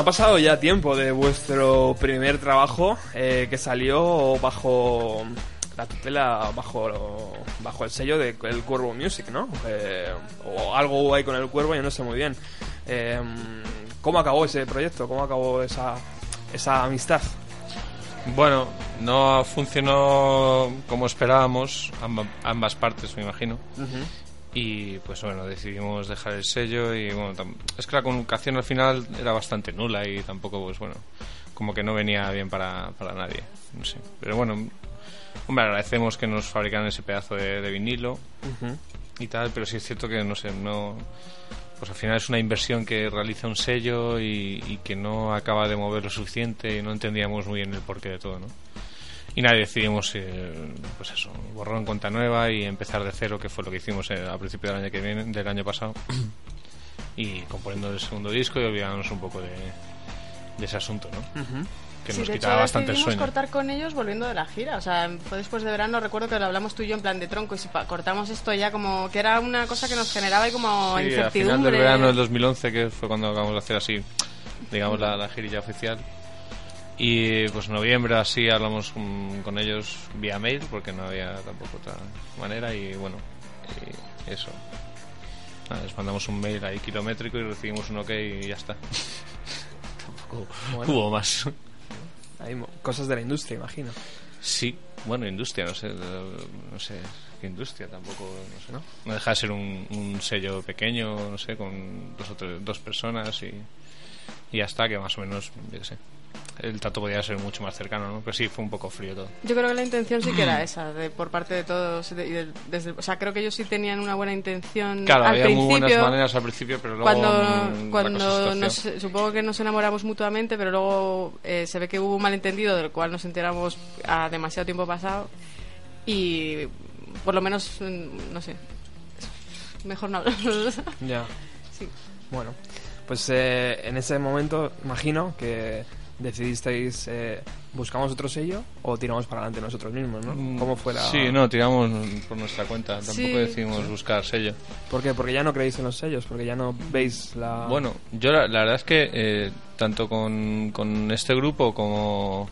E: Bueno, ha pasado ya tiempo de vuestro primer trabajo eh, que salió bajo la tutela, bajo, bajo el sello de El Cuervo Music, ¿no? Eh, o algo ahí con El Cuervo, yo no sé muy bien. Eh, ¿Cómo acabó ese proyecto? ¿Cómo acabó esa, esa amistad?
D: Bueno, no funcionó como esperábamos, amba- ambas partes, me imagino. Y pues bueno, decidimos dejar el sello y bueno, es que la comunicación al final era bastante nula y tampoco, pues bueno, como que no venía bien para, para nadie, no sé. Pero bueno, hombre, agradecemos que nos fabricaran ese pedazo de, de vinilo y tal, pero sí es cierto que no sé, no... Pues al final es una inversión que realiza un sello y, y que no acaba de mover lo suficiente y no entendíamos muy bien el porqué de todo, ¿no? Y nada, decidimos, eh, pues eso, borrar en cuenta nueva y empezar de cero, que fue lo que hicimos eh, al principio del año que viene, del año pasado. y componiendo el segundo disco y olvidándonos un poco de, de ese asunto, ¿no? Que
C: Sí,
D: nos
C: de
D: quitaba
C: hecho,
D: bastante el
C: decidimos
D: sueño.
C: cortar con ellos volviendo de la gira. O sea, fue después de verano, recuerdo que lo hablamos tú y yo en plan de tronco. Y si pa- cortamos esto ya como que era una cosa que nos generaba ahí como
D: Sí, al
C: incertidumbre.
D: final del verano del 2011, que fue cuando acabamos de hacer así, digamos, la, la girilla oficial. Y pues en noviembre así hablamos con, con ellos vía mail, porque no había tampoco otra manera. Y bueno, y eso. Nada, les mandamos un mail ahí kilométrico y recibimos un ok y ya está. tampoco
E: Bueno.
D: hubo más.
E: Hay cosas de la industria, imagino.
D: Sí, bueno, industria, no sé, no sé, qué industria tampoco, no sé, ¿no? No deja de ser un, un sello pequeño, no sé, con dos o tres, dos personas y, y ya está, que más o menos, yo qué sé. El trato podía ser mucho más cercano, ¿no? Pero sí, fue un poco frío todo.
C: Yo creo que la intención sí que era esa, de, por parte de todos. de- y de- desde, o sea, creo que ellos sí tenían una buena intención
D: Claro,
C: al
D: había
C: principio.
D: muy buenas maneras al principio, pero luego
C: cuando nos, supongo que nos enamoramos mutuamente pero luego eh, se ve que hubo un malentendido del cual nos enteramos a demasiado tiempo pasado y por lo menos mm, no sé mejor no hablar
E: Ya.
C: Sí.
E: Bueno, pues eh, en ese momento imagino que decidisteis eh, buscamos otro sello o tiramos para adelante nosotros mismos, ¿no? ¿Cómo fue la...?
D: Mm, Sí, no, tiramos por nuestra cuenta. Tampoco
C: Sí.
D: decidimos buscar sello.
E: ¿Por qué? Porque ya no creéis en los sellos, porque ya no veis la...
D: Bueno, yo la, la verdad es que eh, tanto con, con este grupo como,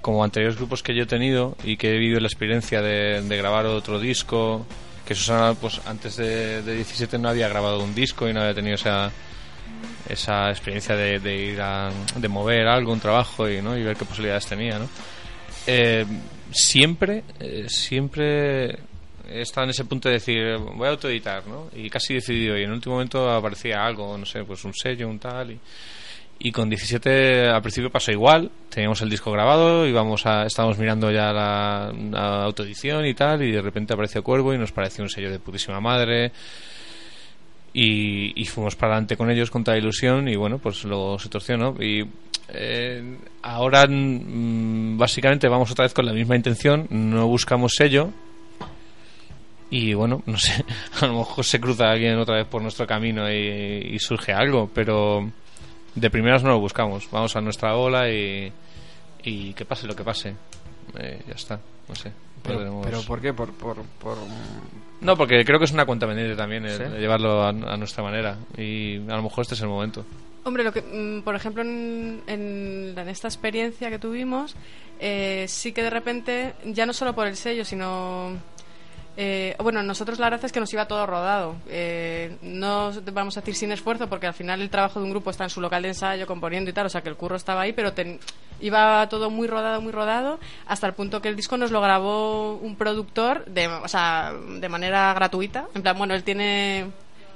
D: como anteriores grupos que yo he tenido y que he vivido la experiencia de, de grabar otro disco, que Susana pues antes de, de 17 no había grabado un disco y no había tenido esa esa experiencia de, de ir a de mover algo, un trabajo y, ¿no? y ver qué posibilidades tenía, ¿no? Eh, siempre, eh, siempre he estado en ese punto de decir, voy a autoeditar, ¿no? Y casi decidido, y en el último momento aparecía algo, no sé, pues un sello, un tal, y, y con 17 al principio pasó igual, teníamos el disco grabado, íbamos a, estábamos mirando ya la, la autoedición y tal, y de repente apareció Cuervo y nos pareció un sello de putísima madre, y, y fuimos para adelante con ellos con toda ilusión y bueno pues luego se torció y eh, ahora mm, básicamente vamos otra vez con la misma intención no buscamos sello y bueno no sé a lo mejor se cruza alguien otra vez por nuestro camino y, y surge algo pero de primeras no lo buscamos. Vamos a nuestra ola y, y que pase lo que pase. Eh, ya está no sé
E: pero, pero ¿por qué? Por, por, por-
D: no, porque creo que es una cuenta pendiente también el,
E: ¿Sí?
D: el llevarlo a, a nuestra manera. Y a lo mejor este es el momento.
C: Hombre, lo que, mm, por ejemplo, en, en- en esta experiencia que tuvimos, eh, sí que de repente, ya no solo por el sello, sino... eh, bueno, nosotros la verdad es que nos iba todo rodado. Eh, no vamos a decir sin esfuerzo, porque al final el trabajo de un grupo está en su local de ensayo, componiendo y tal, o sea que el curro estaba ahí, pero ten- iba todo muy rodado, muy rodado, hasta el punto que el disco nos lo grabó un productor, de, o sea, de manera gratuita. En plan, bueno, él tiene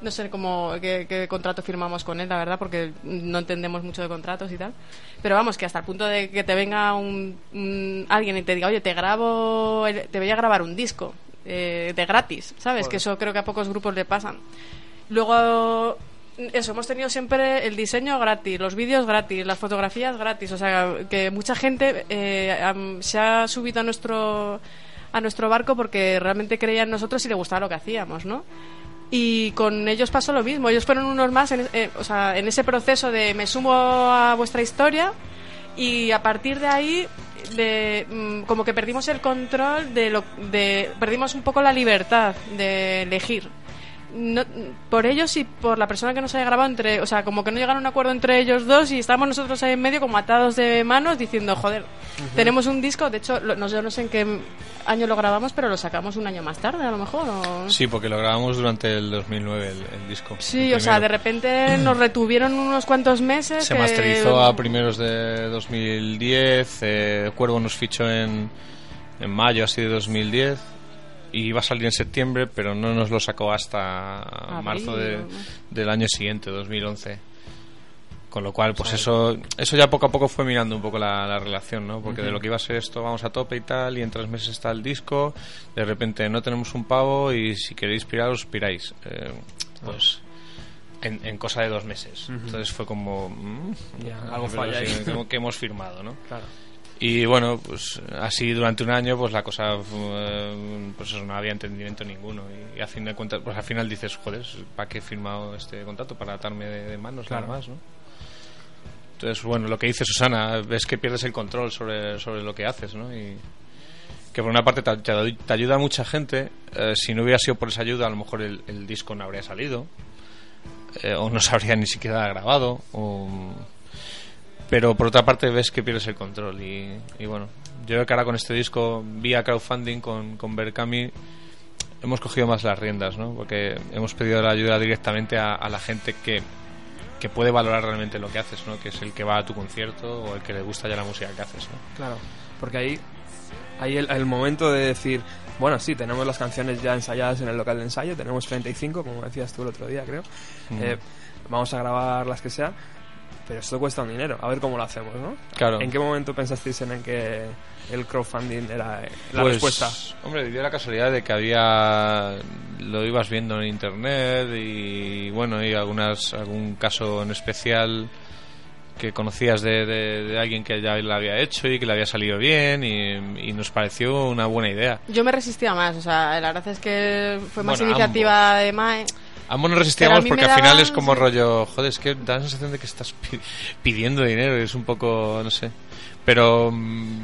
C: no sé cómo qué, qué contrato firmamos con él, la verdad, porque no entendemos mucho de contratos y tal. Pero vamos, que hasta el punto de que te venga un, un- alguien y te diga, oye, te grabo, te voy a grabar un disco eh, de gratis, ¿sabes? Que eso creo que a pocos grupos le pasan. Luego, eso, hemos tenido siempre el diseño gratis, los vídeos gratis, las fotografías gratis. O sea, que mucha gente eh, se ha subido a nuestro, a nuestro barco porque realmente creía en nosotros y le gustaba lo que hacíamos, ¿no? Y con ellos pasó lo mismo. Ellos fueron unos más en, eh, o sea, en ese proceso de me sumo a vuestra historia y a partir de ahí de, mm, como que perdimos el control de lo de perdimos un poco la libertad de elegir. No, por ellos y por la persona que nos haya grabado entre o sea como que no llegaron a un acuerdo entre ellos dos y estábamos nosotros ahí en medio como atados de manos diciendo joder tenemos un disco de hecho lo- no, yo no sé en qué año lo grabamos pero lo sacamos un año más tarde a lo mejor o...
D: Sí, porque lo grabamos durante el 2009, el, el disco.
C: Sí,
D: el
C: o sea, de repente nos retuvieron unos cuantos meses.
D: Se
C: que-
D: masterizó a primeros de 2010. eh, Cuervo nos fichó en, en mayo, así de 2010. Y iba a salir en septiembre, pero no nos lo sacó hasta
C: Abril,
D: marzo de- del año siguiente, 2011. Con lo cual, pues eso eso ya poco a poco fue mirando un poco la, la relación, ¿no? Porque de lo que iba a ser esto, vamos a tope y tal, y en tres meses está el disco, de repente no tenemos un pavo y si queréis pirar, os piráis. Eh, pues en, en cosa de dos meses. Entonces fue como... mm,
E: Ya,
D: ah,
E: algo falla ahí.
D: como que hemos firmado, ¿no?
E: Claro.
D: Y bueno, pues así durante un año, pues la cosa, eh, pues eso, no había entendimiento ninguno. Y, a fin de cuentas, pues al final dices, joder, ¿para qué he firmado este contrato? Para atarme de, de manos
E: Claro.
D: nada más, ¿no? Entonces, bueno, lo que dice Susana, ves que pierdes el control sobre, sobre lo que haces, ¿no? Y que por una parte te, ayuda a mucha gente. eh, si no hubiera sido por esa ayuda, a lo mejor el, disco no habría salido. eh, o no se habría ni siquiera grabado. Pero por otra parte ves que pierdes el control. Y, y bueno, yo creo que ahora con este disco, vía crowdfunding con, con Berkami, hemos cogido más las riendas, ¿no? Porque hemos pedido la ayuda directamente a la gente que, que puede valorar realmente lo que haces, ¿no? Que es el que va a tu concierto o el que le gusta ya la música que haces, ¿no?
E: Claro, porque ahí hay el, el momento de decir, bueno, sí, tenemos las canciones ya ensayadas en el local de ensayo, tenemos 35, como decías tú el otro día, creo.
D: Mm.
E: Eh, vamos a grabar las que sean, pero esto cuesta un dinero, a ver cómo lo hacemos, ¿no?
D: Claro.
E: ¿En qué momento pensasteis en el que el crowdfunding era la
D: Pues,
E: respuesta?
D: Hombre, dio la casualidad de que había. Lo ibas viendo en internet y bueno, y algunas, algún caso en especial que conocías de, de- de alguien que ya lo había hecho y que le había salido bien y, y nos pareció una buena idea.
C: Yo me resistía más, o sea, la verdad es que fue más
D: Bueno,
C: iniciativa de Mae.
D: Ambos nos
C: a
D: resistíamos porque al final es como rollo, joder, es que da la sensación de que estás pi- pidiendo dinero, y es un poco, no sé. Pero. mm,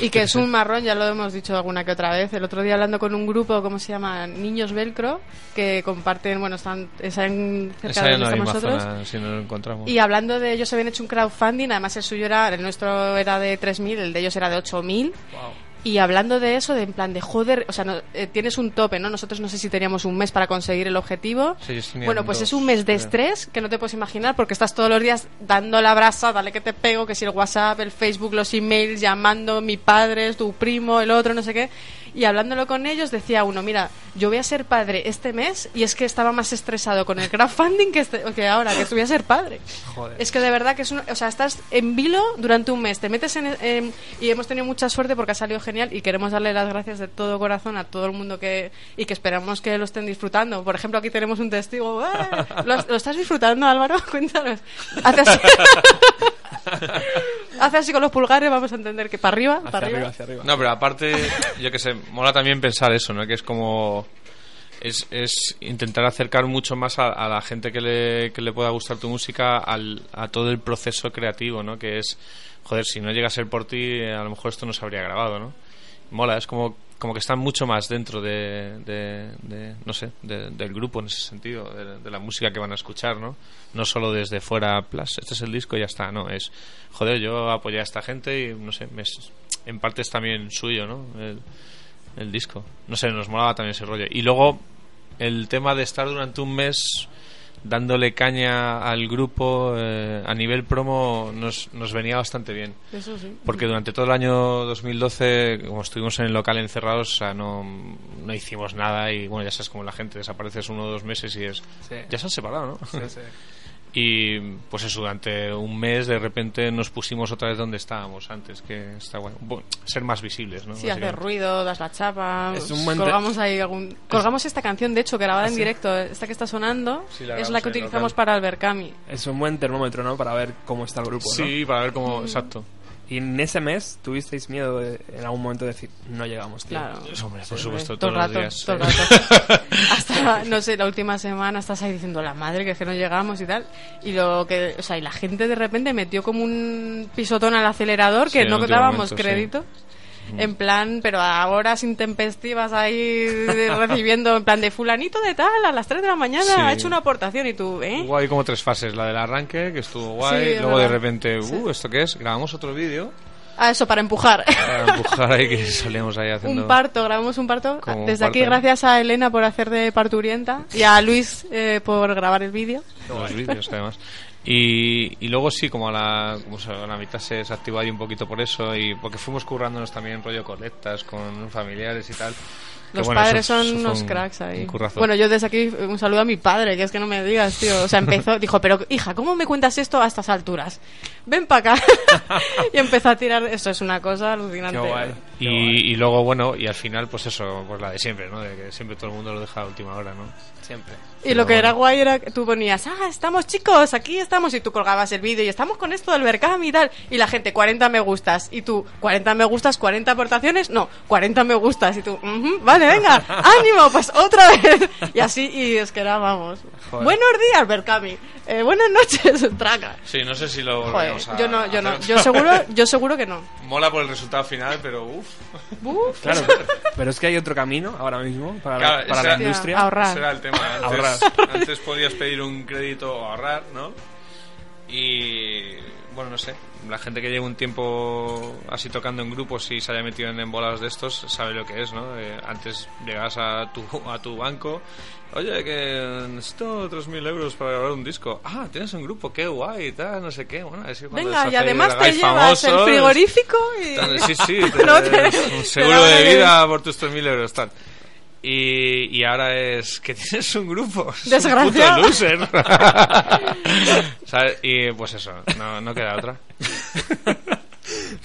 C: Y que es un marrón, ya lo hemos dicho alguna que otra vez. El otro día hablando con un grupo, ¿cómo se llama? Niños Velcro, que comparten, bueno, están, están cerca
D: Esa
C: de
D: en
C: donde estamos nosotros.
D: zona, si no lo encontramos.
C: Y hablando de ellos, se habían hecho un crowdfunding, además el suyo era, el nuestro era de 3.000, el de ellos era de 8.000. Y hablando de eso, de en plan de joder, o sea, no, eh, tienes un tope, ¿no? Nosotros no sé si teníamos un mes para conseguir el objetivo.
D: Sí,
C: bueno, pues
D: dos,
C: es un mes de estrés que no te puedes imaginar porque estás todos los días dando la brasa, dale que te pego, que si el WhatsApp, el Facebook, los emails, llamando mi padre, tu primo, el otro, no sé qué. Y hablándolo con ellos decía uno, mira, yo voy a ser padre este mes y es que estaba más estresado con el crowdfunding que, este- que ahora, que voy a ser padre.
E: Joder.
C: Es que de verdad que es un, o sea, estás en vilo durante un mes, te metes en, en- y hemos tenido mucha suerte porque ha salido genial y queremos darle las gracias de todo corazón a todo el mundo que y que esperamos que lo estén disfrutando. Por ejemplo, aquí tenemos un testigo. ¡Eh! ¿Lo, lo estás disfrutando, Álvaro? Cuéntanos. Hace así. Hace así con los pulgares, vamos a entender que para arriba,
E: Hacia
C: para
E: arriba,
C: arriba.
E: hacia arriba.
D: No, pero aparte, yo que sé, mola también pensar eso, ¿no? Que es como... Es, es intentar acercar mucho más a, a la gente que le, que le pueda gustar tu música al, a todo el proceso creativo, ¿no? Que es, joder, si no llega a ser por ti, a lo mejor esto no se habría grabado, ¿no? Mola, es como, como que están mucho más dentro de, de- de, no sé, de- del grupo en ese sentido, de, la música que van a escuchar, ¿no? No solo desde fuera, plus, este es el disco y ya está, no, es, joder, yo apoyé a esta gente y, no sé, me en parte es también suyo, ¿no? El, el disco. No sé, nos molaba también ese rollo. Y luego el tema de estar durante un mes dándole caña al grupo eh, a nivel promo nos, nos venía bastante bien.
C: Eso sí.
D: Porque durante todo el año 2012, como estuvimos en el local encerrados, o sea, no, no hicimos nada y bueno, ya sabes como la gente, desapareces uno o dos meses y es...
E: Sí.
D: Ya se han separado, ¿no?
E: Sí, sí.
D: Y pues eso, durante un mes de repente nos pusimos otra vez donde estábamos antes, que está bueno. Bueno, ser más visibles, ¿no?
C: Sí, hacer ruido, das la chapa.
E: Es un buen te-
C: colgamos ahí algún. Colgamos esta canción, de hecho, grabada
E: ¿Ah,
C: en
E: sí?
C: directo. Esta que está sonando
D: Sí, la
C: es la que utilizamos
D: local.
C: para el Berkami.
E: Es un buen termómetro, ¿no? Para ver cómo está el grupo, ¿no?
D: Sí, para ver cómo... Exacto.
E: Y en ese mes tuvisteis miedo de, en algún momento de decir, no llegamos, tío.
C: Claro.
D: Hombre, por supuesto,
C: todo
D: todos
C: el
D: los
C: rato,
D: días.
C: todo el
D: eh.
C: rato. Hasta, no sé, la última semana estás ahí diciendo la madre que es que no llegamos y tal. Y lo que, o sea, y la gente de repente metió como un pisotón al acelerador que no dábamos
D: momento, sí.
C: Crédito. En plan, pero a horas intempestivas ahí recibiendo, en plan de fulanito de tal, a las 3 de la mañana
D: Sí.
C: ha hecho una aportación y tú, ¿eh?
D: Ahí como tres fases. La del arranque, que estuvo guay.
C: Sí,
D: Luego de repente, uh, ¿esto qué es? Grabamos otro vídeo
C: Ah, eso, para empujar.
D: para empujar ahí que salíamos ahí haciendo...
C: Un parto, grabamos un parto.
D: Como un
C: Desde aquí, gracias a Elena por hacer de parturienta y a Luis eh, por grabar el vídeo.
D: los vídeos además y, y luego sí como a la como a la mitad se, se activó ahí un poquito por eso y porque fuimos currándonos también rollo colectas con familiares y tal
C: Los
D: bueno,
C: padres
D: eso-
C: son
D: eso
C: unos
D: un-
C: cracks ahí.
D: un.
C: Bueno, yo desde aquí un saludo a mi padre, que es que no me digas, tío. O sea, empezó, dijo, pero hija, ¿cómo me cuentas esto a estas alturas? Ven para acá. y empezó a tirar, eso es una cosa alucinante.
E: Qué guay.
D: Y, y luego, bueno, y al final, pues eso, pues la de siempre, ¿no? De que siempre todo el mundo lo deja a última hora, ¿no?
E: Siempre.
C: Y lo que era guay era que tú ponías, ah, estamos chicos, aquí estamos, y tú colgabas el vídeo y estamos con esto del Berkam y tal. Y la gente, 40 me gustas. Y tú, 40 me gustas, 40 aportaciones, no, 40 me gustas. Y tú, "Ujú, vale, venga, ánimo, pues otra vez. Y así, y es que era, vamos.
D: Joder.
C: Buenos días, Berkami. Eh, buenas noches, Traca.
D: Sí, no sé si lo
C: Joder,
D: a
C: yo no, yo no, yo seguro, yo seguro que no.
D: Mola por el resultado final, pero uff.
E: Claro, pero es que hay otro camino ahora mismo para, la-
D: Claro,
E: para
D: ese
E: la
D: era-
E: industria.
C: Ahorrar.
D: Ese era el tema. Antes,
E: Ahorrar.
D: antes podías pedir un crédito o ahorrar, ¿no? Y bueno, no sé. La gente que lleva un tiempo así tocando en grupos y se haya metido en embolados de estos sabe lo que es, ¿no? Eh, antes llegabas a tu, a tu banco, oye, que necesito 3.000 euros para grabar un disco. Ah, tienes un grupo, qué guay, tal, no sé qué. Bueno, es que cuando
C: Venga, y además te llevas el frigorífico y...
D: Tal, Sí, sí, te-
C: No, te-
D: un seguro de vida por tus 3.000 euros, tal. Y, y ahora es que tienes un grupo. Un
C: Desgraciado.
D: puto loser. ¿Sabes? Y pues eso, no, no queda otra.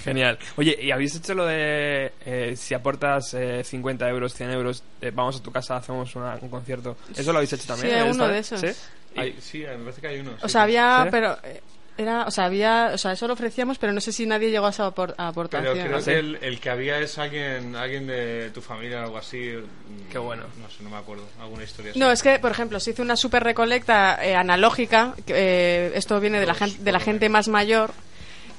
E: Genial. Oye, ¿y habéis hecho lo de eh, si aportas eh, 50 euros, 100 euros, eh, vamos a tu casa, hacemos una- un concierto? ¿Eso lo habéis hecho también?
C: Sí, uno de esos.
E: ¿Sí?
D: Hay- sí, me parece que hay uno.
C: O
D: sí,
C: sea, había,
E: ¿Sí?
C: pero eh, era, o sea, había, o sea, eso lo ofrecíamos, pero no sé si nadie llegó a esa aportación.
D: Pero creo que el, el que había es alguien, alguien de tu familia o algo así.
E: Qué bueno.
D: No sé, no me acuerdo. Alguna historia así.
C: No, es que, por ejemplo, se hizo una super recolecta eh, analógica. que, eh, esto viene de la, de la gente más mayor.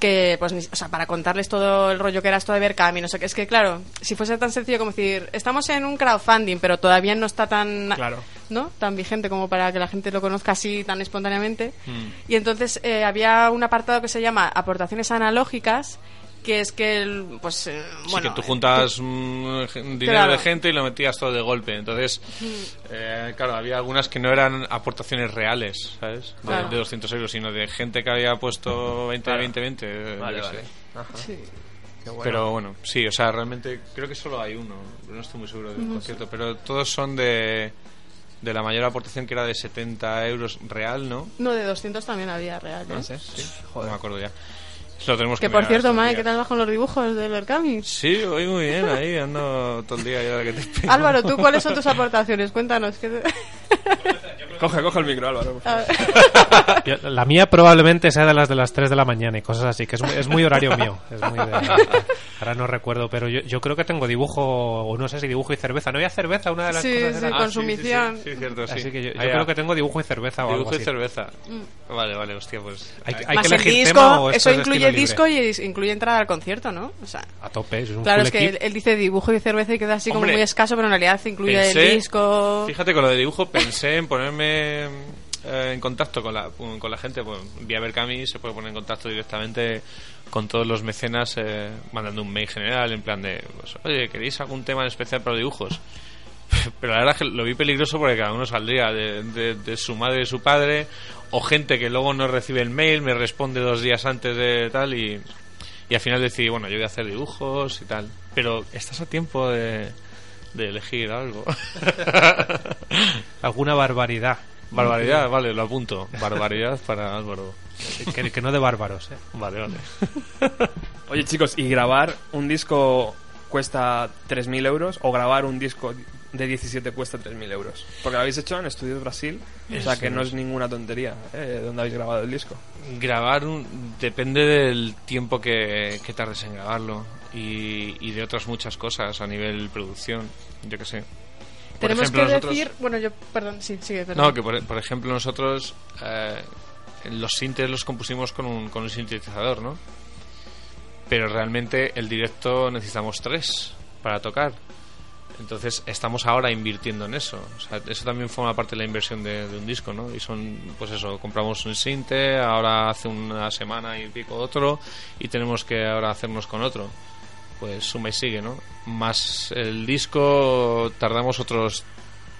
C: Que, pues, ni- o sea, para contarles todo el rollo que era esto de Berkami, no sé qué. Es que, claro, si fuese tan sencillo como decir, estamos en un crowdfunding, pero todavía no está tan.
E: Claro.
C: ¿no? tan vigente como para que la gente lo conozca así tan espontáneamente.
D: Mm.
C: Y entonces eh, había un apartado que se llama aportaciones analógicas, que es que, el, pues, eh,
D: Sí,
C: bueno,
D: que tú juntas un dinero
C: Claro.
D: de gente y lo metías todo de golpe. Entonces, eh, claro, había algunas que no eran aportaciones reales, ¿sabes? De,
C: Claro.
D: de 200 euros, sino de gente que había puesto 20,
E: Claro.
D: 20, 20. eh,
E: Vale, vale.
D: sé.
E: Ajá.
C: sí.
E: Qué bueno.
D: Pero bueno, sí, o sea, realmente creo que solo hay uno. No estoy muy seguro del concierto, pero todos son de, de la mayor aportación que era de 70 euros real, ¿no?
C: No, de 200 también había real, ¿eh?
E: No sé, sí.
D: No me acuerdo ya. Lo tenemos que
C: Que por cierto, Mae. ¿qué tal vas con los dibujos del Berkami?
D: Sí, voy muy bien ahí, ando todo el día ya que te.
C: Álvaro, ¿tú cuáles son tus aportaciones? Cuéntanos. ¿qué te-
E: Coge, coge el micro, Álvaro.
I: Yo- la mía probablemente sea de las de las 3 de la mañana y cosas así, que es muy, es muy horario mío. Es muy de- ahora no recuerdo, pero yo, yo creo que tengo dibujo, o no sé si dibujo y cerveza. ¿No había cerveza? Una de las
C: Sí,
I: cosas
C: sí,
I: era-
D: Ah,
C: consumición.
D: Sí, sí, sí, cierto, sí.
I: Así que yo, creo que tengo dibujo y cerveza o algo
D: Dibujo y cerveza. Vale, vale, hostia, pues.
I: Hay,
D: hay-
I: hay
C: Más
I: que
C: el
I: elegir tema o
C: disco, eso
I: es
C: incluye disco
I: libre?
C: y es- incluye entrada al concierto, ¿no? O sea,
I: A tope, es un
C: claro, es que él, dice dibujo y cerveza y queda así como muy escaso, pero en realidad incluye
D: pensé-
C: el disco.
D: Fíjate, con lo de dibujo pensé en ponerme eh, en contacto con la, con la gente. Pues, vía Berkami se puede poner en contacto directamente con todos los mecenas eh, mandando un mail general en plan de, pues, oye, ¿queréis algún tema en especial para dibujos? Pero la verdad es que lo vi peligroso porque cada uno saldría de, de- de su madre y su padre, o gente que luego no recibe el mail, me responde dos días antes de tal, y, y al final decidí, bueno, yo voy a hacer dibujos y tal. Pero estás a tiempo de, de elegir algo.
I: Alguna barbaridad.
D: Barbaridad, vale, lo apunto. Barbaridad para Álvaro.
I: Que, que no de bárbaros, ¿eh?
D: Vale, vale.
E: Oye, chicos, ¿y grabar un disco cuesta 3.000 euros o grabar un disco de 17 cuesta 3.000 euros? Porque lo habéis hecho en Estudios Brasil, o sea que no es ninguna tontería ¿eh? donde habéis grabado el disco.
D: Grabar un- depende del tiempo que, que tardes en grabarlo y, y de otras muchas cosas a nivel producción, yo que sé. Por
C: Tenemos
D: ejemplo,
C: que
D: nosotros-
C: decir, bueno, yo, perdón, sí, sigue, perdón.
D: No, que por, por ejemplo nosotros eh, los sintes los compusimos con un, con un sintetizador, ¿no? Pero realmente el directo necesitamos tres para tocar. Entonces estamos ahora invirtiendo en eso. O sea, eso también forma parte de la inversión de, de un disco, ¿no? Y son, pues eso, compramos un sinte, ahora hace una semana y pico otro, y tenemos que ahora hacernos con otro. Pues suma y sigue, ¿no? Más el disco, tardamos otros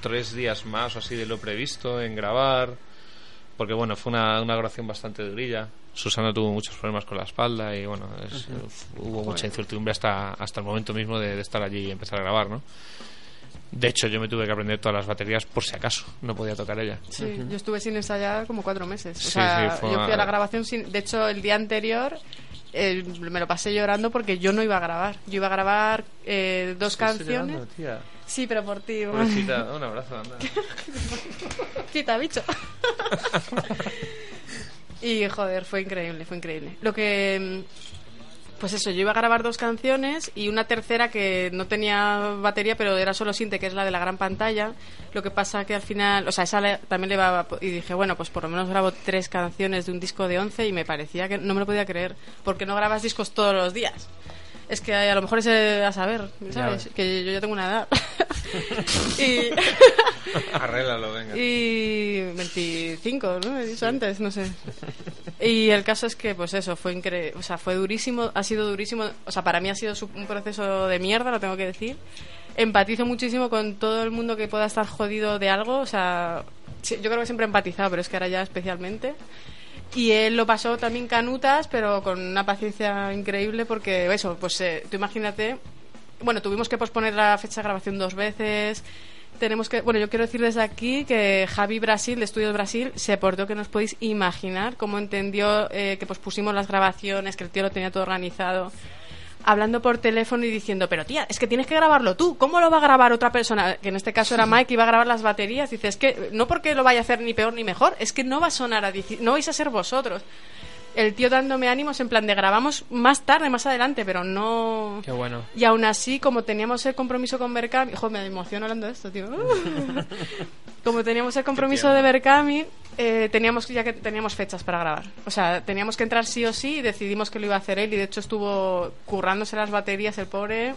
D: tres días más o así de lo previsto en grabar. Porque bueno, fue una, una grabación bastante durilla. Susana tuvo muchos problemas con la espalda y bueno, es- hubo mucha incertidumbre hasta, hasta el momento mismo de, de estar allí y empezar a grabar, ¿no? De hecho, yo me tuve que aprender todas las baterías por si acaso, no podía tocar ella.
C: Sí, yo estuve sin ensayar como cuatro meses. O
D: Sí,
C: sea,
D: sí, fue
C: yo
D: una-
C: fui a la grabación sin. De hecho, el día anterior eh, me lo pasé llorando porque yo no iba a grabar. Yo iba a grabar eh, dos canciones.
D: llorando, tía.
C: Sí, pero por ti.
D: Pobrecita, un abrazo, anda.
C: Quita, bicho. y joder, fue increíble, fue increíble. Lo que. Pues eso, yo iba a grabar dos canciones y una tercera que no tenía batería, pero era solo sinte, que es la de la gran pantalla. Lo que pasa que al final, o sea, esa también le va. Y dije, bueno, pues por lo menos grabo tres canciones de un disco de 11 y me parecía que no me lo podía creer, porque no grabas discos todos los días. Es que a lo mejor es eh, a saber, ¿sabes? Que yo ya tengo una edad. y.
D: Arréglalo, venga.
C: Y 25, ¿no? He dicho antes, no sé. Y el caso es que, pues eso, fue increíble. O sea, fue durísimo, ha sido durísimo. O sea, para mí ha sido un proceso de mierda, lo tengo que decir. Empatizo muchísimo con todo el mundo que pueda estar jodido de algo. O sea, yo creo que siempre he empatizado, pero es que ahora ya especialmente. Y él lo pasó también canutas, pero con una paciencia increíble, porque eso, pues eh, tú imagínate. Bueno, tuvimos que posponer la fecha de grabación dos veces. Tenemos que, bueno, yo quiero decir desde aquí que Javi Brasil, de Estudios Brasil, se portó que no os podéis imaginar cómo entendió eh, que pospusimos las grabaciones, que el tío lo tenía todo organizado. Hablando por teléfono y diciendo, pero tía, es que tienes que grabarlo tú. ¿Cómo lo va a grabar otra persona? Que en este caso era Mike, que iba a grabar las baterías. Dice, es que no porque lo vaya a hacer ni peor ni mejor, es que no va a sonar a no vais a ser vosotros. El tío dándome ánimos en plan de grabamos más tarde, más adelante, pero no.
E: Qué bueno.
C: Y aún así, como teníamos el compromiso con Berkami, Joder, me emociono hablando de esto, tío. como teníamos el compromiso de Berkami, eh, teníamos ya que teníamos fechas para grabar. O sea, teníamos que entrar sí o sí y decidimos que lo iba a hacer él y de hecho estuvo currándose las baterías el pobre.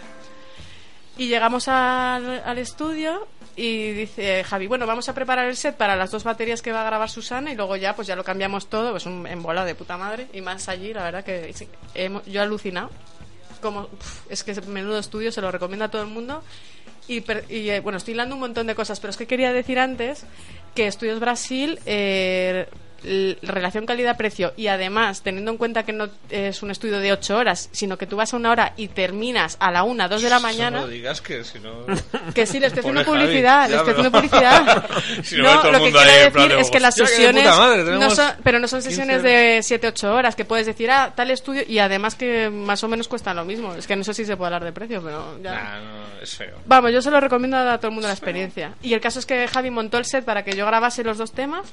C: Y llegamos al, al estudio y dice Javi, bueno, vamos a preparar el set para las dos baterías que va a grabar Susana y luego ya pues ya lo cambiamos todo, pues un embola de puta madre y más allí, la verdad que sí, hemos- yo he alucinado. Como, pf, es que menudo estudio, se lo recomiendo a todo el mundo. Y, y, eh, bueno, estoy hilando un montón de cosas, pero es que quería decir antes que Estudios Brasil, eh, relación calidad-precio, y además, teniendo en cuenta que no es un estudio de 8 horas, sino que tú vas a una hora y terminas a la 1, 2 de la mañana.
D: No digas que si no.
C: Que sí, le estoy haciendo
D: Pobre Javi.
C: publicidad, le estoy haciendo publicidad.
D: Si no, el
C: lo que quiero decir
D: plan
C: es que las
D: "Hostia, qué
C: sesiones
D: madre,
C: no son, pero no son
D: 15
C: sesiones de 7, 8 horas, que puedes decir, ah, tal estudio, y además que más o menos cuestan lo mismo. Es que no sé si se puede hablar de precio, pero ya.
D: Nah, no, es feo.
C: Vamos, yo se lo recomiendo a todo el mundo la experiencia. Y el caso es que Javi montó el set para que yo grabase los dos temas.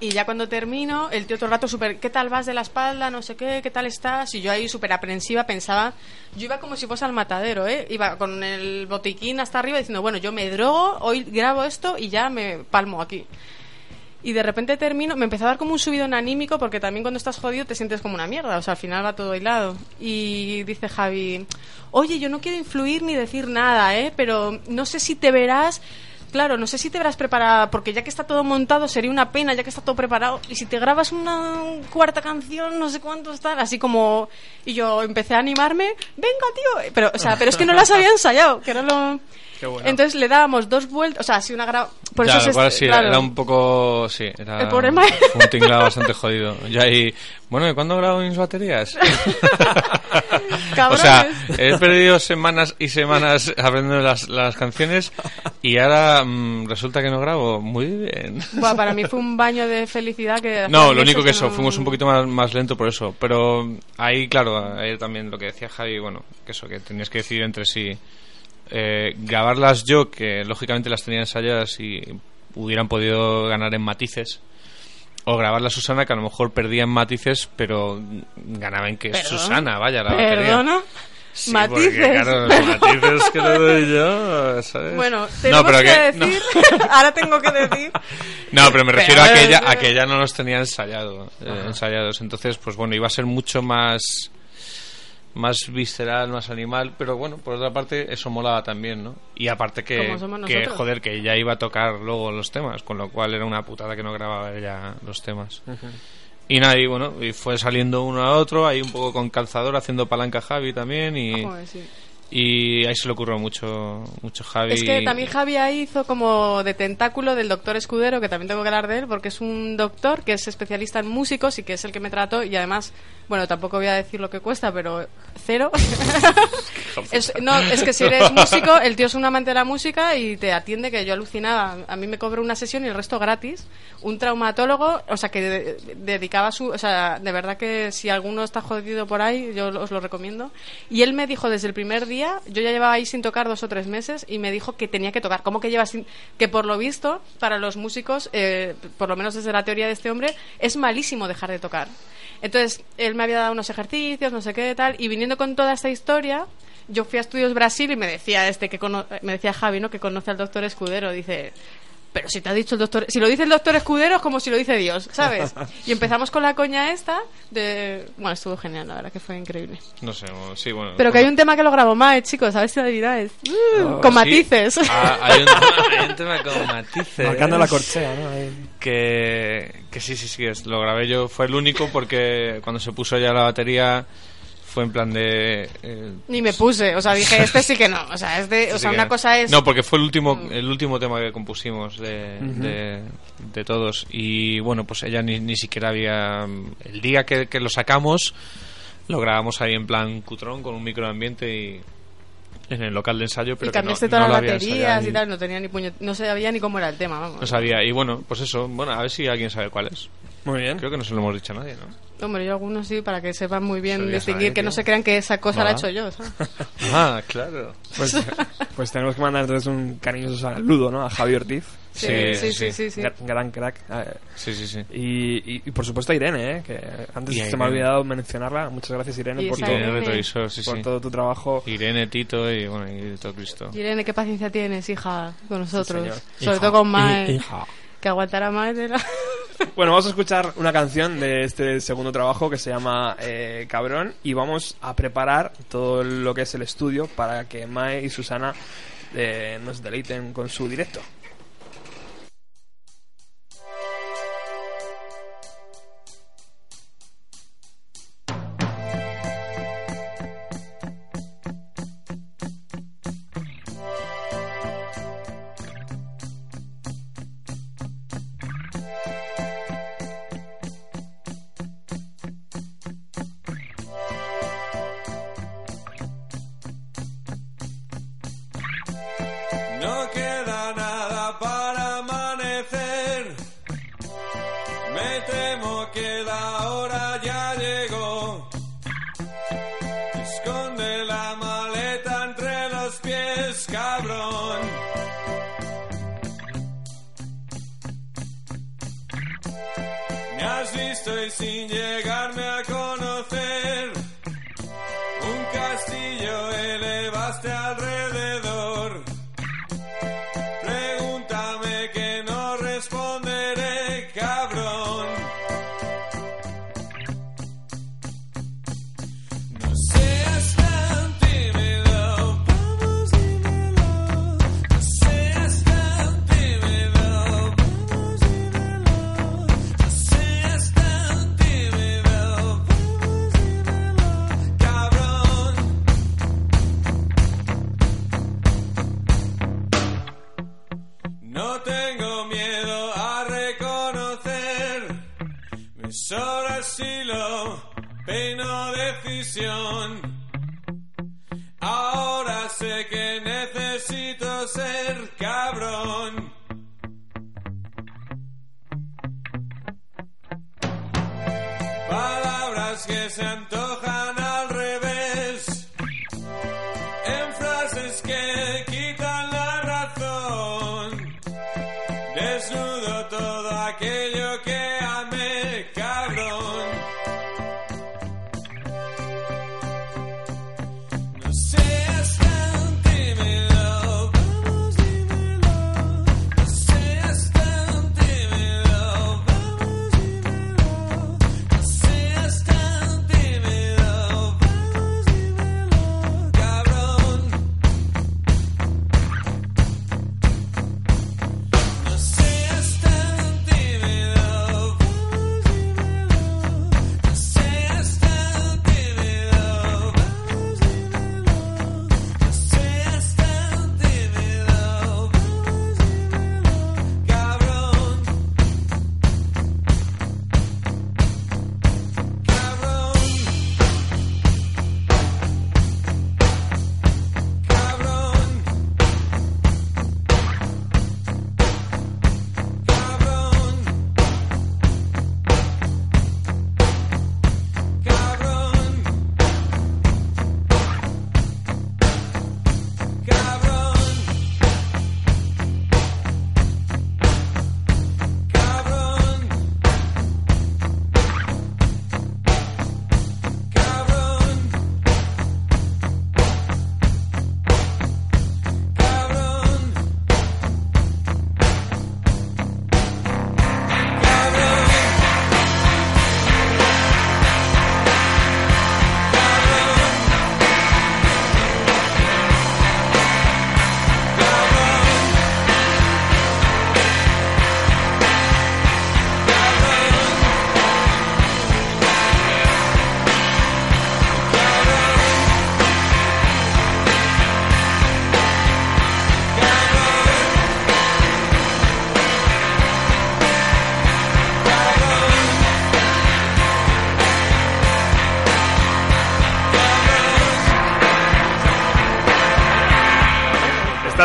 C: Y ya cuando termino, el tío todo el rato súper, ¿qué tal vas de la espalda? No sé qué, ¿qué tal estás? Y yo ahí súper aprensiva pensaba, yo iba como si fuese al matadero, ¿eh? Iba con el botiquín hasta arriba diciendo, bueno, yo me drogo, hoy grabo esto y ya me palmo aquí. Y de repente termino, me empezó a dar como un subidón anímico porque también cuando estás jodido te sientes como una mierda, o sea, al final va todo hilado. Y dice Javi, oye, yo no quiero influir ni decir nada, ¿eh? Pero no sé si te verás, claro, no sé si te verás preparada, porque ya que está todo montado sería una pena, ya que está todo preparado, y si te grabas una cuarta canción, no sé cuánto está, así como... Y yo empecé a animarme, venga, tío, pero, o sea, pero es que no las había ensayado, que era lo...
E: Qué bueno.
C: Entonces le dábamos dos vueltas, o sea, así una gra... Por
D: ya,
C: eso
D: cual sí,
C: claro.
D: era un poco. Sí, era.
C: El
D: fue un tinglado bastante jodido. Yo ahí. Bueno, ¿y cuándo grabo mis baterías? o sea, he perdido semanas y semanas aprendiendo las, las canciones y ahora mm, resulta que no grabo. Muy bien.
C: Buah, para mí fue un baño de felicidad que...
D: No, lo único que eso,
C: no-
D: fuimos un poquito más, más lento por eso. Pero ahí, claro, ahí también lo que decía Javi, bueno, que eso, que tenías que decidir entre sí. Eh, grabarlas yo, que lógicamente las tenía ensayadas y hubieran podido ganar en matices. O grabarla Susana, que a lo mejor perdía en matices, pero ganaba en que
C: ¿Perdón?
D: Susana, vaya, la.
C: ¿Perdona?
D: Sí,
C: Matices.
D: porque, claro, los matices que le doy yo, ¿sabes?
C: Bueno,
D: No,
C: tenemos
D: pero
C: que,
D: no.
C: decir... Ahora tengo que decir...
D: No, pero me refiero a que ella, a que ella no los tenía ensayado, eh, ensayados. Entonces, pues bueno, iba a ser mucho más más visceral, más animal, pero bueno, por otra parte eso molaba también, ¿no? Y aparte que, que joder, que ella iba a tocar luego los temas, con lo cual era una putada que no grababa ella los temas. Y nada, y bueno, y fue saliendo uno a otro, ahí un poco con calzador, haciendo palanca Javi también, y,
C: Joder, sí.
D: Y ahí se le ocurrió mucho, mucho Javi.
C: Es que también Javi ahí hizo como de tentáculo del doctor Escudero, que también tengo que hablar de él, porque es un doctor que es especialista en músicos y que es el que me trató. Y además, bueno, tampoco voy a decir lo que cuesta, pero cero. es, no, es que si eres músico, el tío es un amante de la música y te atiende, que yo alucinaba. A mí me cobró una sesión y el resto gratis. Un traumatólogo, o sea, que de- dedicaba su. O sea, de verdad que si alguno está jodido por ahí, yo os lo recomiendo. Y él me dijo desde el primer día, yo ya llevaba ahí sin tocar dos o tres meses, y me dijo que tenía que tocar. ¿Cómo que lleva sin.? Que por lo visto, para los músicos, eh, por lo menos desde la teoría de este hombre, es malísimo dejar de tocar. Entonces, él me había dado unos ejercicios, no sé qué tal, y viniendo con toda esta historia, yo fui a Estudios Brasil y me decía este que cono- me decía Javi, ¿no? Que conoce al doctor Escudero, dice, pero si te ha dicho el doctor, si lo dice el doctor Escudero es como si lo dice Dios, ¿sabes? Y empezamos con la coña esta de, bueno, estuvo genial, la verdad que fue increíble.
D: No sé, o- sí, bueno.
C: Pero que hay un tema que lo grabó Mae, chicos, a ver si lo adivináis. Uh, con
D: Sí.
C: matices.
D: Ah, hay, un tema, hay un tema con matices.
H: Marcando la corchea, ¿no? Ahí.
D: Que, que sí, sí, sí, es- lo grabé yo. Fue el único porque cuando se puso ya la batería fue en plan de... eh,
C: Ni me puse, o sea, dije, este sí que no, o sea, es de, o sea, una cosa es...
D: No, porque fue el último, el último tema que compusimos de, de, de todos. Y bueno, pues ella ni, ni siquiera había... El día que, que lo sacamos, lo grabamos ahí en plan cutrón con un microambiente y en el local de ensayo, pero
C: y cambiaste
D: no
C: todas las baterías y tal, no tenía ni puñet... no sabía ni cómo era el tema, vamos.
D: No sabía. Y bueno, pues eso. Bueno, a ver si alguien sabe cuál es.
H: Muy bien.
D: Creo que no se lo hemos dicho a nadie, ¿no?
C: Hombre, yo algunos sí, para que sepan muy bien distinguir,
D: ahí,
C: que no
D: tío.
C: se crean que esa cosa la he
D: Mola.
C: hecho yo, ¿sabes?
D: Ah, claro.
H: Pues, pues tenemos que mandar entonces un cariñoso saludo, ¿no? A Javi Ortiz.
C: Sí, sí, sí, sí, sí.
H: Gra- Gran crack.
D: Sí, sí, sí.
H: Y, y, y por supuesto a Irene, ¿eh? que antes
D: Y a
H: se me ha
D: Irene.
H: olvidado mencionarla. Muchas gracias Irene
C: Y
H: por,
C: esa
H: todo,
D: Irene
C: Irene.
D: Retrovisor, sí,
H: por
D: sí.
H: todo tu trabajo.
D: Irene, Tito y bueno, y todo Cristo.
C: Irene, qué paciencia tienes, hija, con nosotros.
H: señor.
C: Sobre
H: Hija.
C: todo con Mae,
H: Hija.
C: que aguantará Mae de la...
H: Bueno, vamos a escuchar una canción de este segundo trabajo que se llama eh, Cabrón y vamos a preparar todo lo que es el estudio para que Mae y Susana eh, nos deleiten con su directo.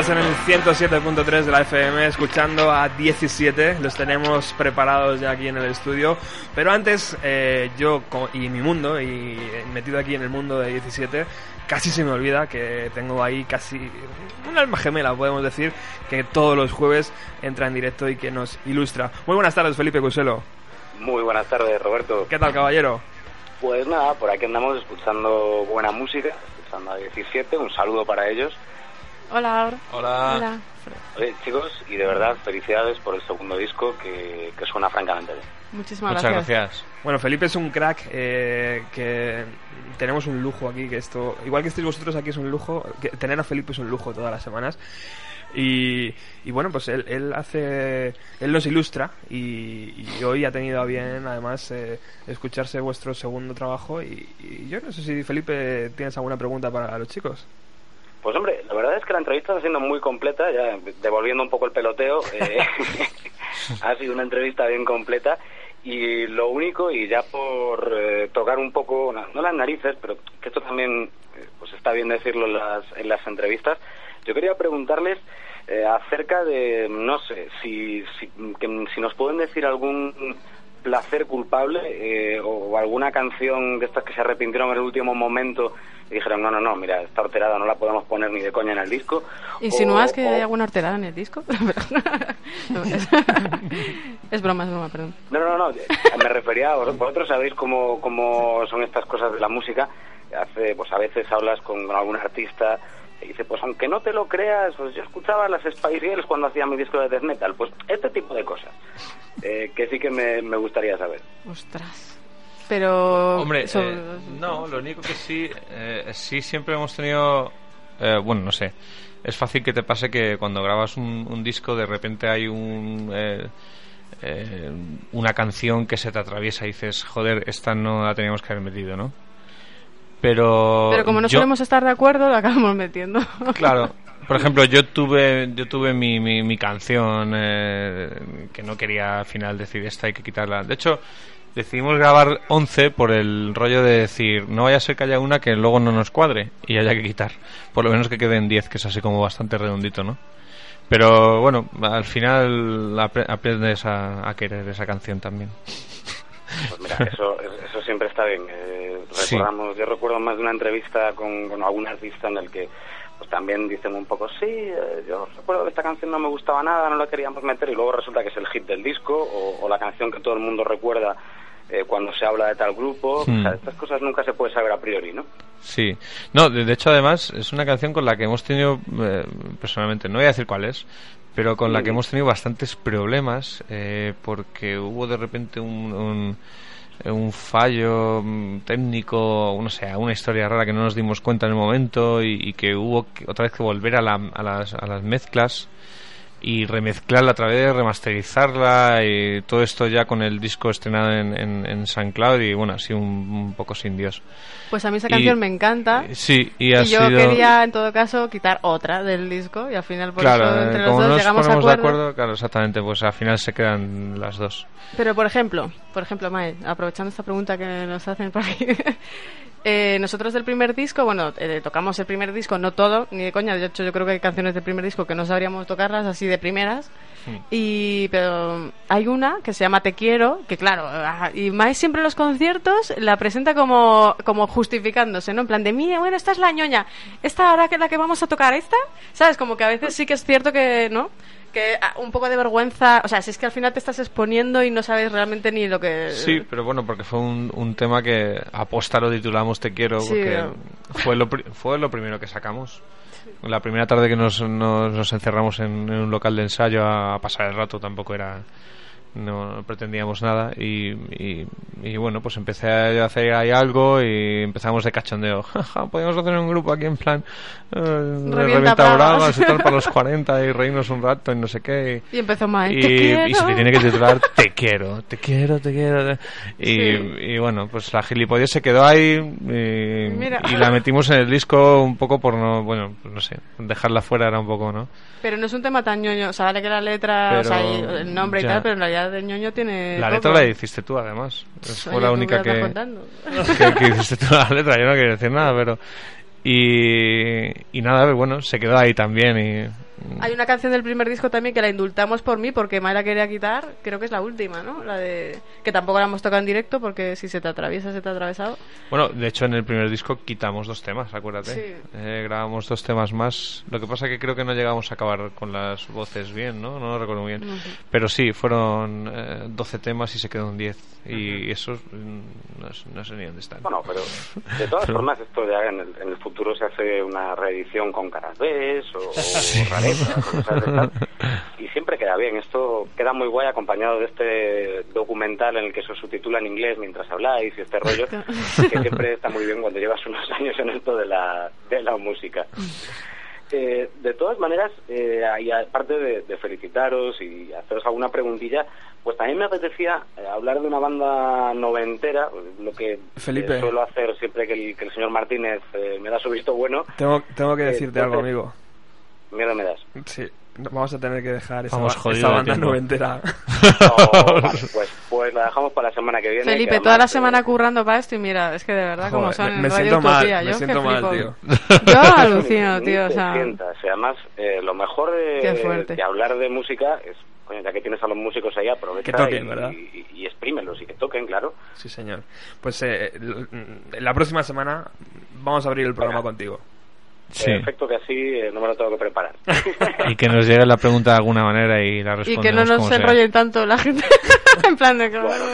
E: Estás en el 107.3 de la FM escuchando a 17. Los tenemos preparados ya aquí en el estudio. Pero antes, eh, yo y mi mundo, y metido aquí en el mundo de 17, casi se me olvida que tengo ahí casi un alma gemela, podemos decir, que todos los jueves entra en directo y que nos ilustra. Muy buenas tardes, Felipe Cuselo.
J: Muy buenas tardes, Roberto.
E: ¿Qué tal, caballero?
J: Pues nada, por aquí andamos escuchando buena música, escuchando a 17. Un saludo para ellos.
C: Hola.
D: Hola.
C: Hola.
J: Oye, chicos, y de verdad, felicidades por el segundo disco que, que suena francamente bien.
C: Muchísimas
D: Muchas
C: gracias.
D: gracias.
E: Bueno, Felipe es un crack, eh, que tenemos un lujo aquí, que esto, igual que estéis vosotros aquí es un lujo, que tener a Felipe es un lujo todas las semanas. Y, y bueno, pues él, él hace, él nos ilustra y, y hoy ha tenido a bien además eh, escucharse vuestro segundo trabajo y, y yo no sé si Felipe tienes alguna pregunta para los chicos.
J: Pues hombre, la verdad es que la entrevista está siendo muy completa, ya devolviendo un poco el peloteo, eh, ha sido una entrevista bien completa y lo único, y ya por eh, tocar un poco, no, no las narices, pero que esto también eh, pues está bien decirlo en las, en las entrevistas, yo quería preguntarles eh, acerca de, no sé, si, si, que- si nos pueden decir algún placer culpable eh, o alguna canción de estas que se arrepintieron en el último momento y dijeron, no, no, no, mira, esta horterada no la podemos poner ni de coña en el disco.
C: ¿Insinúas
J: O-
C: que
J: o-
C: hay alguna horterada en el disco? No, es, es broma, es broma, perdón.
J: No, no, no, me refería a vosotros, vosotros sabéis cómo, cómo son estas cosas de la música. Hace, pues a veces hablas con, con algún artista y dice, pues aunque no te lo creas, pues yo escuchaba las Spice Girls cuando hacía mi disco de death metal. Pues este tipo de cosas, eh, que sí que me, me gustaría saber.
C: Ostras. Pero...
D: Hombre, eh, no, lo único que sí, eh, sí siempre hemos tenido, eh, bueno, no sé, es fácil que te pase que cuando grabas un, un disco de repente hay un, eh, eh, una canción que se te atraviesa y dices, joder, esta no la teníamos que haber metido, ¿no? Pero,
C: Pero como no
D: yo-
C: solemos estar de acuerdo, la acabamos metiendo.
D: Claro. Por ejemplo, yo tuve yo tuve mi, mi, mi canción eh, que no quería al final decir esta hay que quitarla. De hecho, decidimos grabar 11 por el rollo de decir no vaya a ser que haya una que luego no nos cuadre y haya que quitar. Por lo menos que queden 10, que es así como bastante redondito, ¿no? Pero bueno, al final apre- aprendes a, a querer esa canción también.
J: Pues mira, eso, eso siempre está bien. Eh,
D: Sí.
J: recordamos, Yo recuerdo más de una entrevista con, con algún artista en el que pues también dicen un poco, sí, eh, yo recuerdo que esta canción no me gustaba nada, no la queríamos meter y luego resulta que es el hit del disco o, o la canción que todo el mundo recuerda eh, cuando se habla de tal grupo.
D: Hmm.
J: O sea, estas cosas nunca se puede saber a priori, ¿no?
D: Sí, no, de, de hecho además es una canción con la que hemos tenido, eh, personalmente, no voy a decir cuál es, pero con la que hemos tenido bastantes problemas eh, porque hubo de repente un, un, un fallo técnico, no sé, una historia rara que no nos dimos cuenta en el momento y, y que hubo que, otra vez que volver a, la- a, las, a las mezclas y remezclarla a través de remasterizarla y todo esto ya con el disco estrenado en, en, en SoundCloud y bueno, así un, un poco sin Dios.
C: Pues a mí esa
D: Y-
C: canción me encanta.
D: Sí, y ha
C: Y yo
D: sido...
C: quería, en todo caso, quitar otra del disco y al final por
D: claro,
C: eso
D: eh,
C: entre los
D: como
C: dos
D: no nos
C: llegamos a
D: ponemos de
C: acuerdo.
D: acuerdo, claro, exactamente, pues al final se quedan las dos.
C: Pero por ejemplo, por ejemplo, Mae, aprovechando esta pregunta que nos hacen por aquí, eh, nosotros del primer disco, bueno, eh, tocamos el primer disco, no todo, ni de coña, de hecho yo creo que hay canciones del primer disco que no sabríamos tocarlas así de primeras, y pero hay una que se llama Te quiero, que claro, ah, y Mae siempre en los conciertos la presenta como, como justificándose, ¿no? En plan de, mira, bueno, esta es la ñoña, esta ahora que la que vamos a tocar, esta, ¿sabes? Como que a veces sí que es cierto que, ¿no? Que ah, un poco de vergüenza, o sea, si es que al final te estás exponiendo y no sabes realmente ni lo que...
D: Sí, pero bueno, porque fue un, un tema que aposta lo titulamos Te quiero,
C: Sí,
D: porque fue, lo, fue lo primero que sacamos. La primera tarde que nos, nos, nos encerramos en, en un local de ensayo a, a pasar el rato tampoco era no pretendíamos nada y, y, y bueno pues empecé a hacer ahí algo y empezamos de cachondeo podemos hacer un grupo aquí en plan eh, de revienta
C: bragas.
D: y tal para los 40 y reírnos un rato y no sé qué
C: Y empezó
D: y,
C: te quiero.
D: y se te tiene que titular Te quiero, te quiero, te quiero. Y,
C: Sí.
D: y bueno, pues la gilipollez se quedó ahí y, la metimos en el disco un poco por no, bueno, pues no sé, dejarla fuera era un poco, ¿no?
C: Pero no es un tema tan ñoño, o sea, vale que la letra,
D: Pero
C: o sea, el nombre y tal, pero en realidad de ñoño tiene
D: La letra la hiciste tú, además. Fue la
C: ¿qué
D: única que, que, que hiciste tú la letra. Yo no quiero decir nada, pero. Y, y nada, bueno, se quedó ahí también.
C: Hay una canción del primer disco también que la indultamos por mí porque May la quería quitar, creo que es la última, ¿no? La de que tampoco la hemos tocado en directo porque si se te atraviesa se te ha atravesado.
D: Bueno, de hecho en el primer disco quitamos dos temas, acuérdate.
C: Sí.
D: Eh, grabamos dos temas más. Lo que pasa que creo que no llegamos a acabar con las voces bien, ¿no? No lo recuerdo muy bien.
C: No sé.
D: Pero sí, fueron eh, 12 temas y se quedó en 10. Y eso mm, no, no sé ni dónde están.
J: Bueno, pero de todas
D: Pero-
J: formas esto ya en el, en el futuro se hace una reedición con caras B o, o cosas de y siempre queda bien. Esto queda muy guay acompañado de este documental en el que se subtitula en inglés mientras habláis y este rollo que siempre está muy bien cuando llevas unos años en esto de la, de la música. Eh, de todas maneras, eh, y aparte de, de felicitaros y haceros alguna preguntilla, pues también me apetecía eh, hablar de una banda noventera, lo que
E: Felipe.
J: eh, suelo hacer siempre que el, que el señor Martínez eh, me da su visto bueno.
E: Tengo, tengo que decirte
J: entonces-
E: algo, amigo.
J: Miedo me das.
E: Sí, no- vamos a tener que dejar esa,
D: Vamos
E: ba-
D: jodido
E: esa
D: de
E: banda
D: tiempo.
E: noventera.
J: Oh, vale, pues, pues la dejamos para la semana que viene.
C: Felipe,
J: que
C: toda la
J: además, eh,
C: semana currando para esto y mira, es que de verdad como
E: Joder,
C: son
E: me-
C: en
E: me
C: Radio
E: siento mal,
C: Utopía,
E: me
C: yo
E: siento
C: que
E: mal,
C: flipo.
E: tío.
C: Yo alucino, tío, o sea,
J: además, eh, lo mejor de, hablar de música es, coño, ya que tienes a los músicos ahí, aprovecha
E: Que toquen,
J: y,
E: ¿verdad?
J: y, y exprímelos y que toquen, claro.
E: Sí, señor. Pues eh, la próxima semana vamos a abrir el programa
J: Venga.
E: contigo.
D: Sí.
J: Perfecto, que así eh, no me lo tengo que preparar.
D: Y que nos llegue la pregunta de alguna manera y la
C: y
D: respondemos
C: que no nos enrollen tanto la gente en plan de que
J: bueno.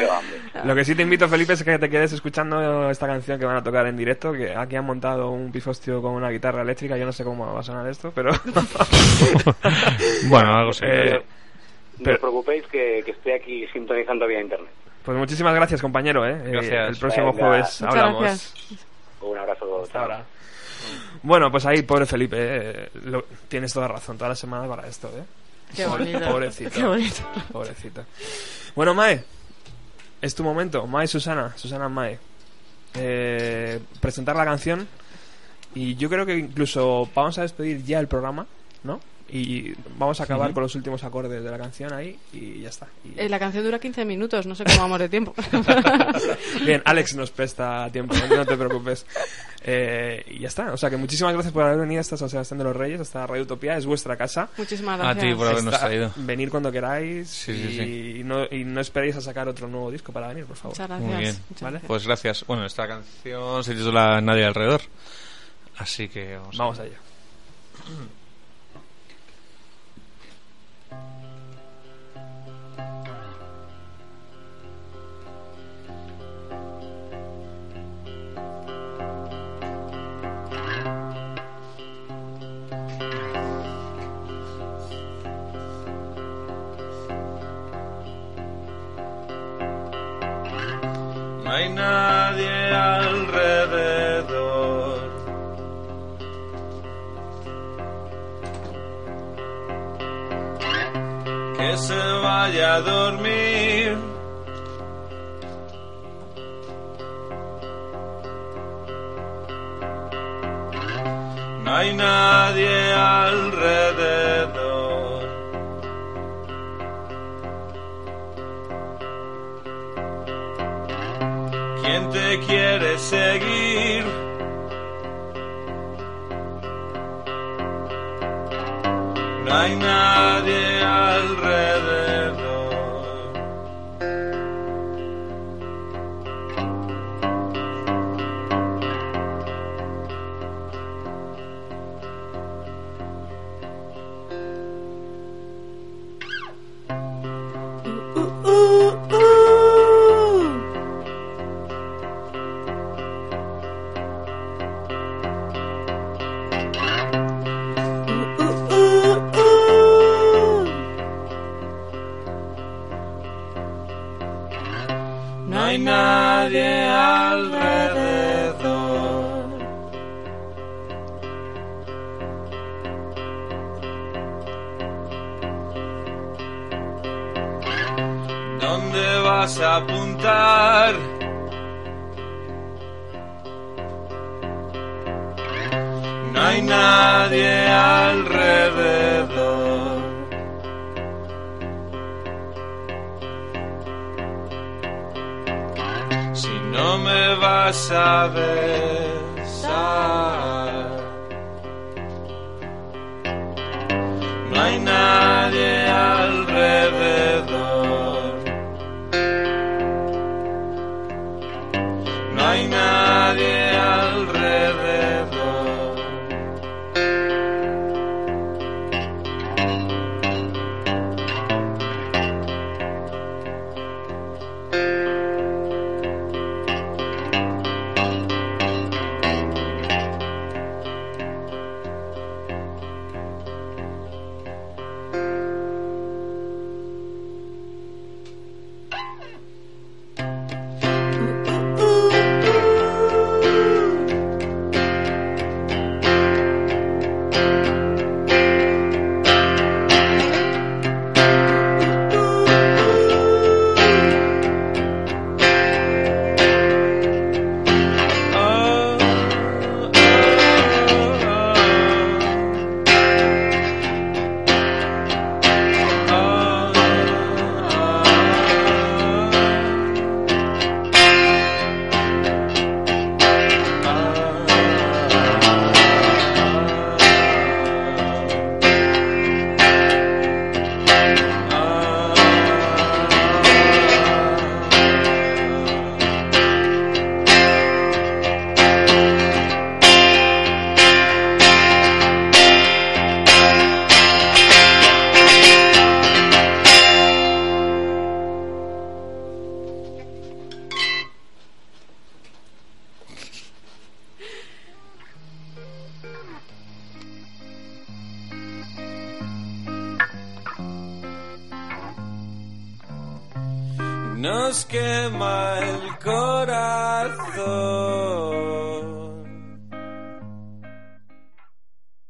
E: Lo que sí te invito, Felipe, es que te quedes escuchando esta canción que van a tocar en directo, que aquí han montado un pifostio con una guitarra eléctrica, yo no sé cómo va a sonar esto, pero...
D: bueno, algo sí.
E: Eh,
J: No
E: pero-
J: os preocupéis que, que estoy aquí sintonizando vía internet.
E: Pues muchísimas gracias, compañero, ¿eh? Eh,
D: Gracias.
E: el próximo
J: Venga.
E: jueves
C: Muchas
E: hablamos.
C: gracias.
J: Un abrazo.
E: Hasta ahora. Bueno, pues ahí, pobre Felipe, eh, lo- tienes toda razón, toda la semana para esto, ¿eh?
C: Qué bonito.
E: Pobrecito.
C: Qué bonito.
E: Pobrecito. Bueno, Mae, es tu momento. Mae Susana, Susana Mae. Eh, presentar la canción. Y yo creo que incluso vamos a despedir ya el programa, ¿no? Y vamos a acabar con los últimos acordes de la canción ahí y ya está. Y-
C: Eh, la canción dura 15 minutos, no sé cómo vamos de tiempo.
E: Bien, Alex nos presta tiempo, no te preocupes. Eh, y ya está. O sea que muchísimas gracias por haber venido hasta San Sebastián de los Reyes, hasta Radio Utopía, es vuestra casa.
C: Muchísimas
D: A
C: gracias.
D: ti por habernos
E: Está-
D: traído.
E: Venir cuando queráis
D: Sí,
E: y,
D: sí, sí.
E: No, y no esperéis a sacar otro nuevo disco para venir, por favor.
C: Muchas gracias.
D: Muy bien.
C: Muchas
E: Vale.
C: gracias.
D: Pues gracias. Bueno, esta canción se titula Nadie alrededor. Así que vamos. a-
E: Vamos allá.
D: apuntar? No hay nadie alrededor. Si no me vas a besar,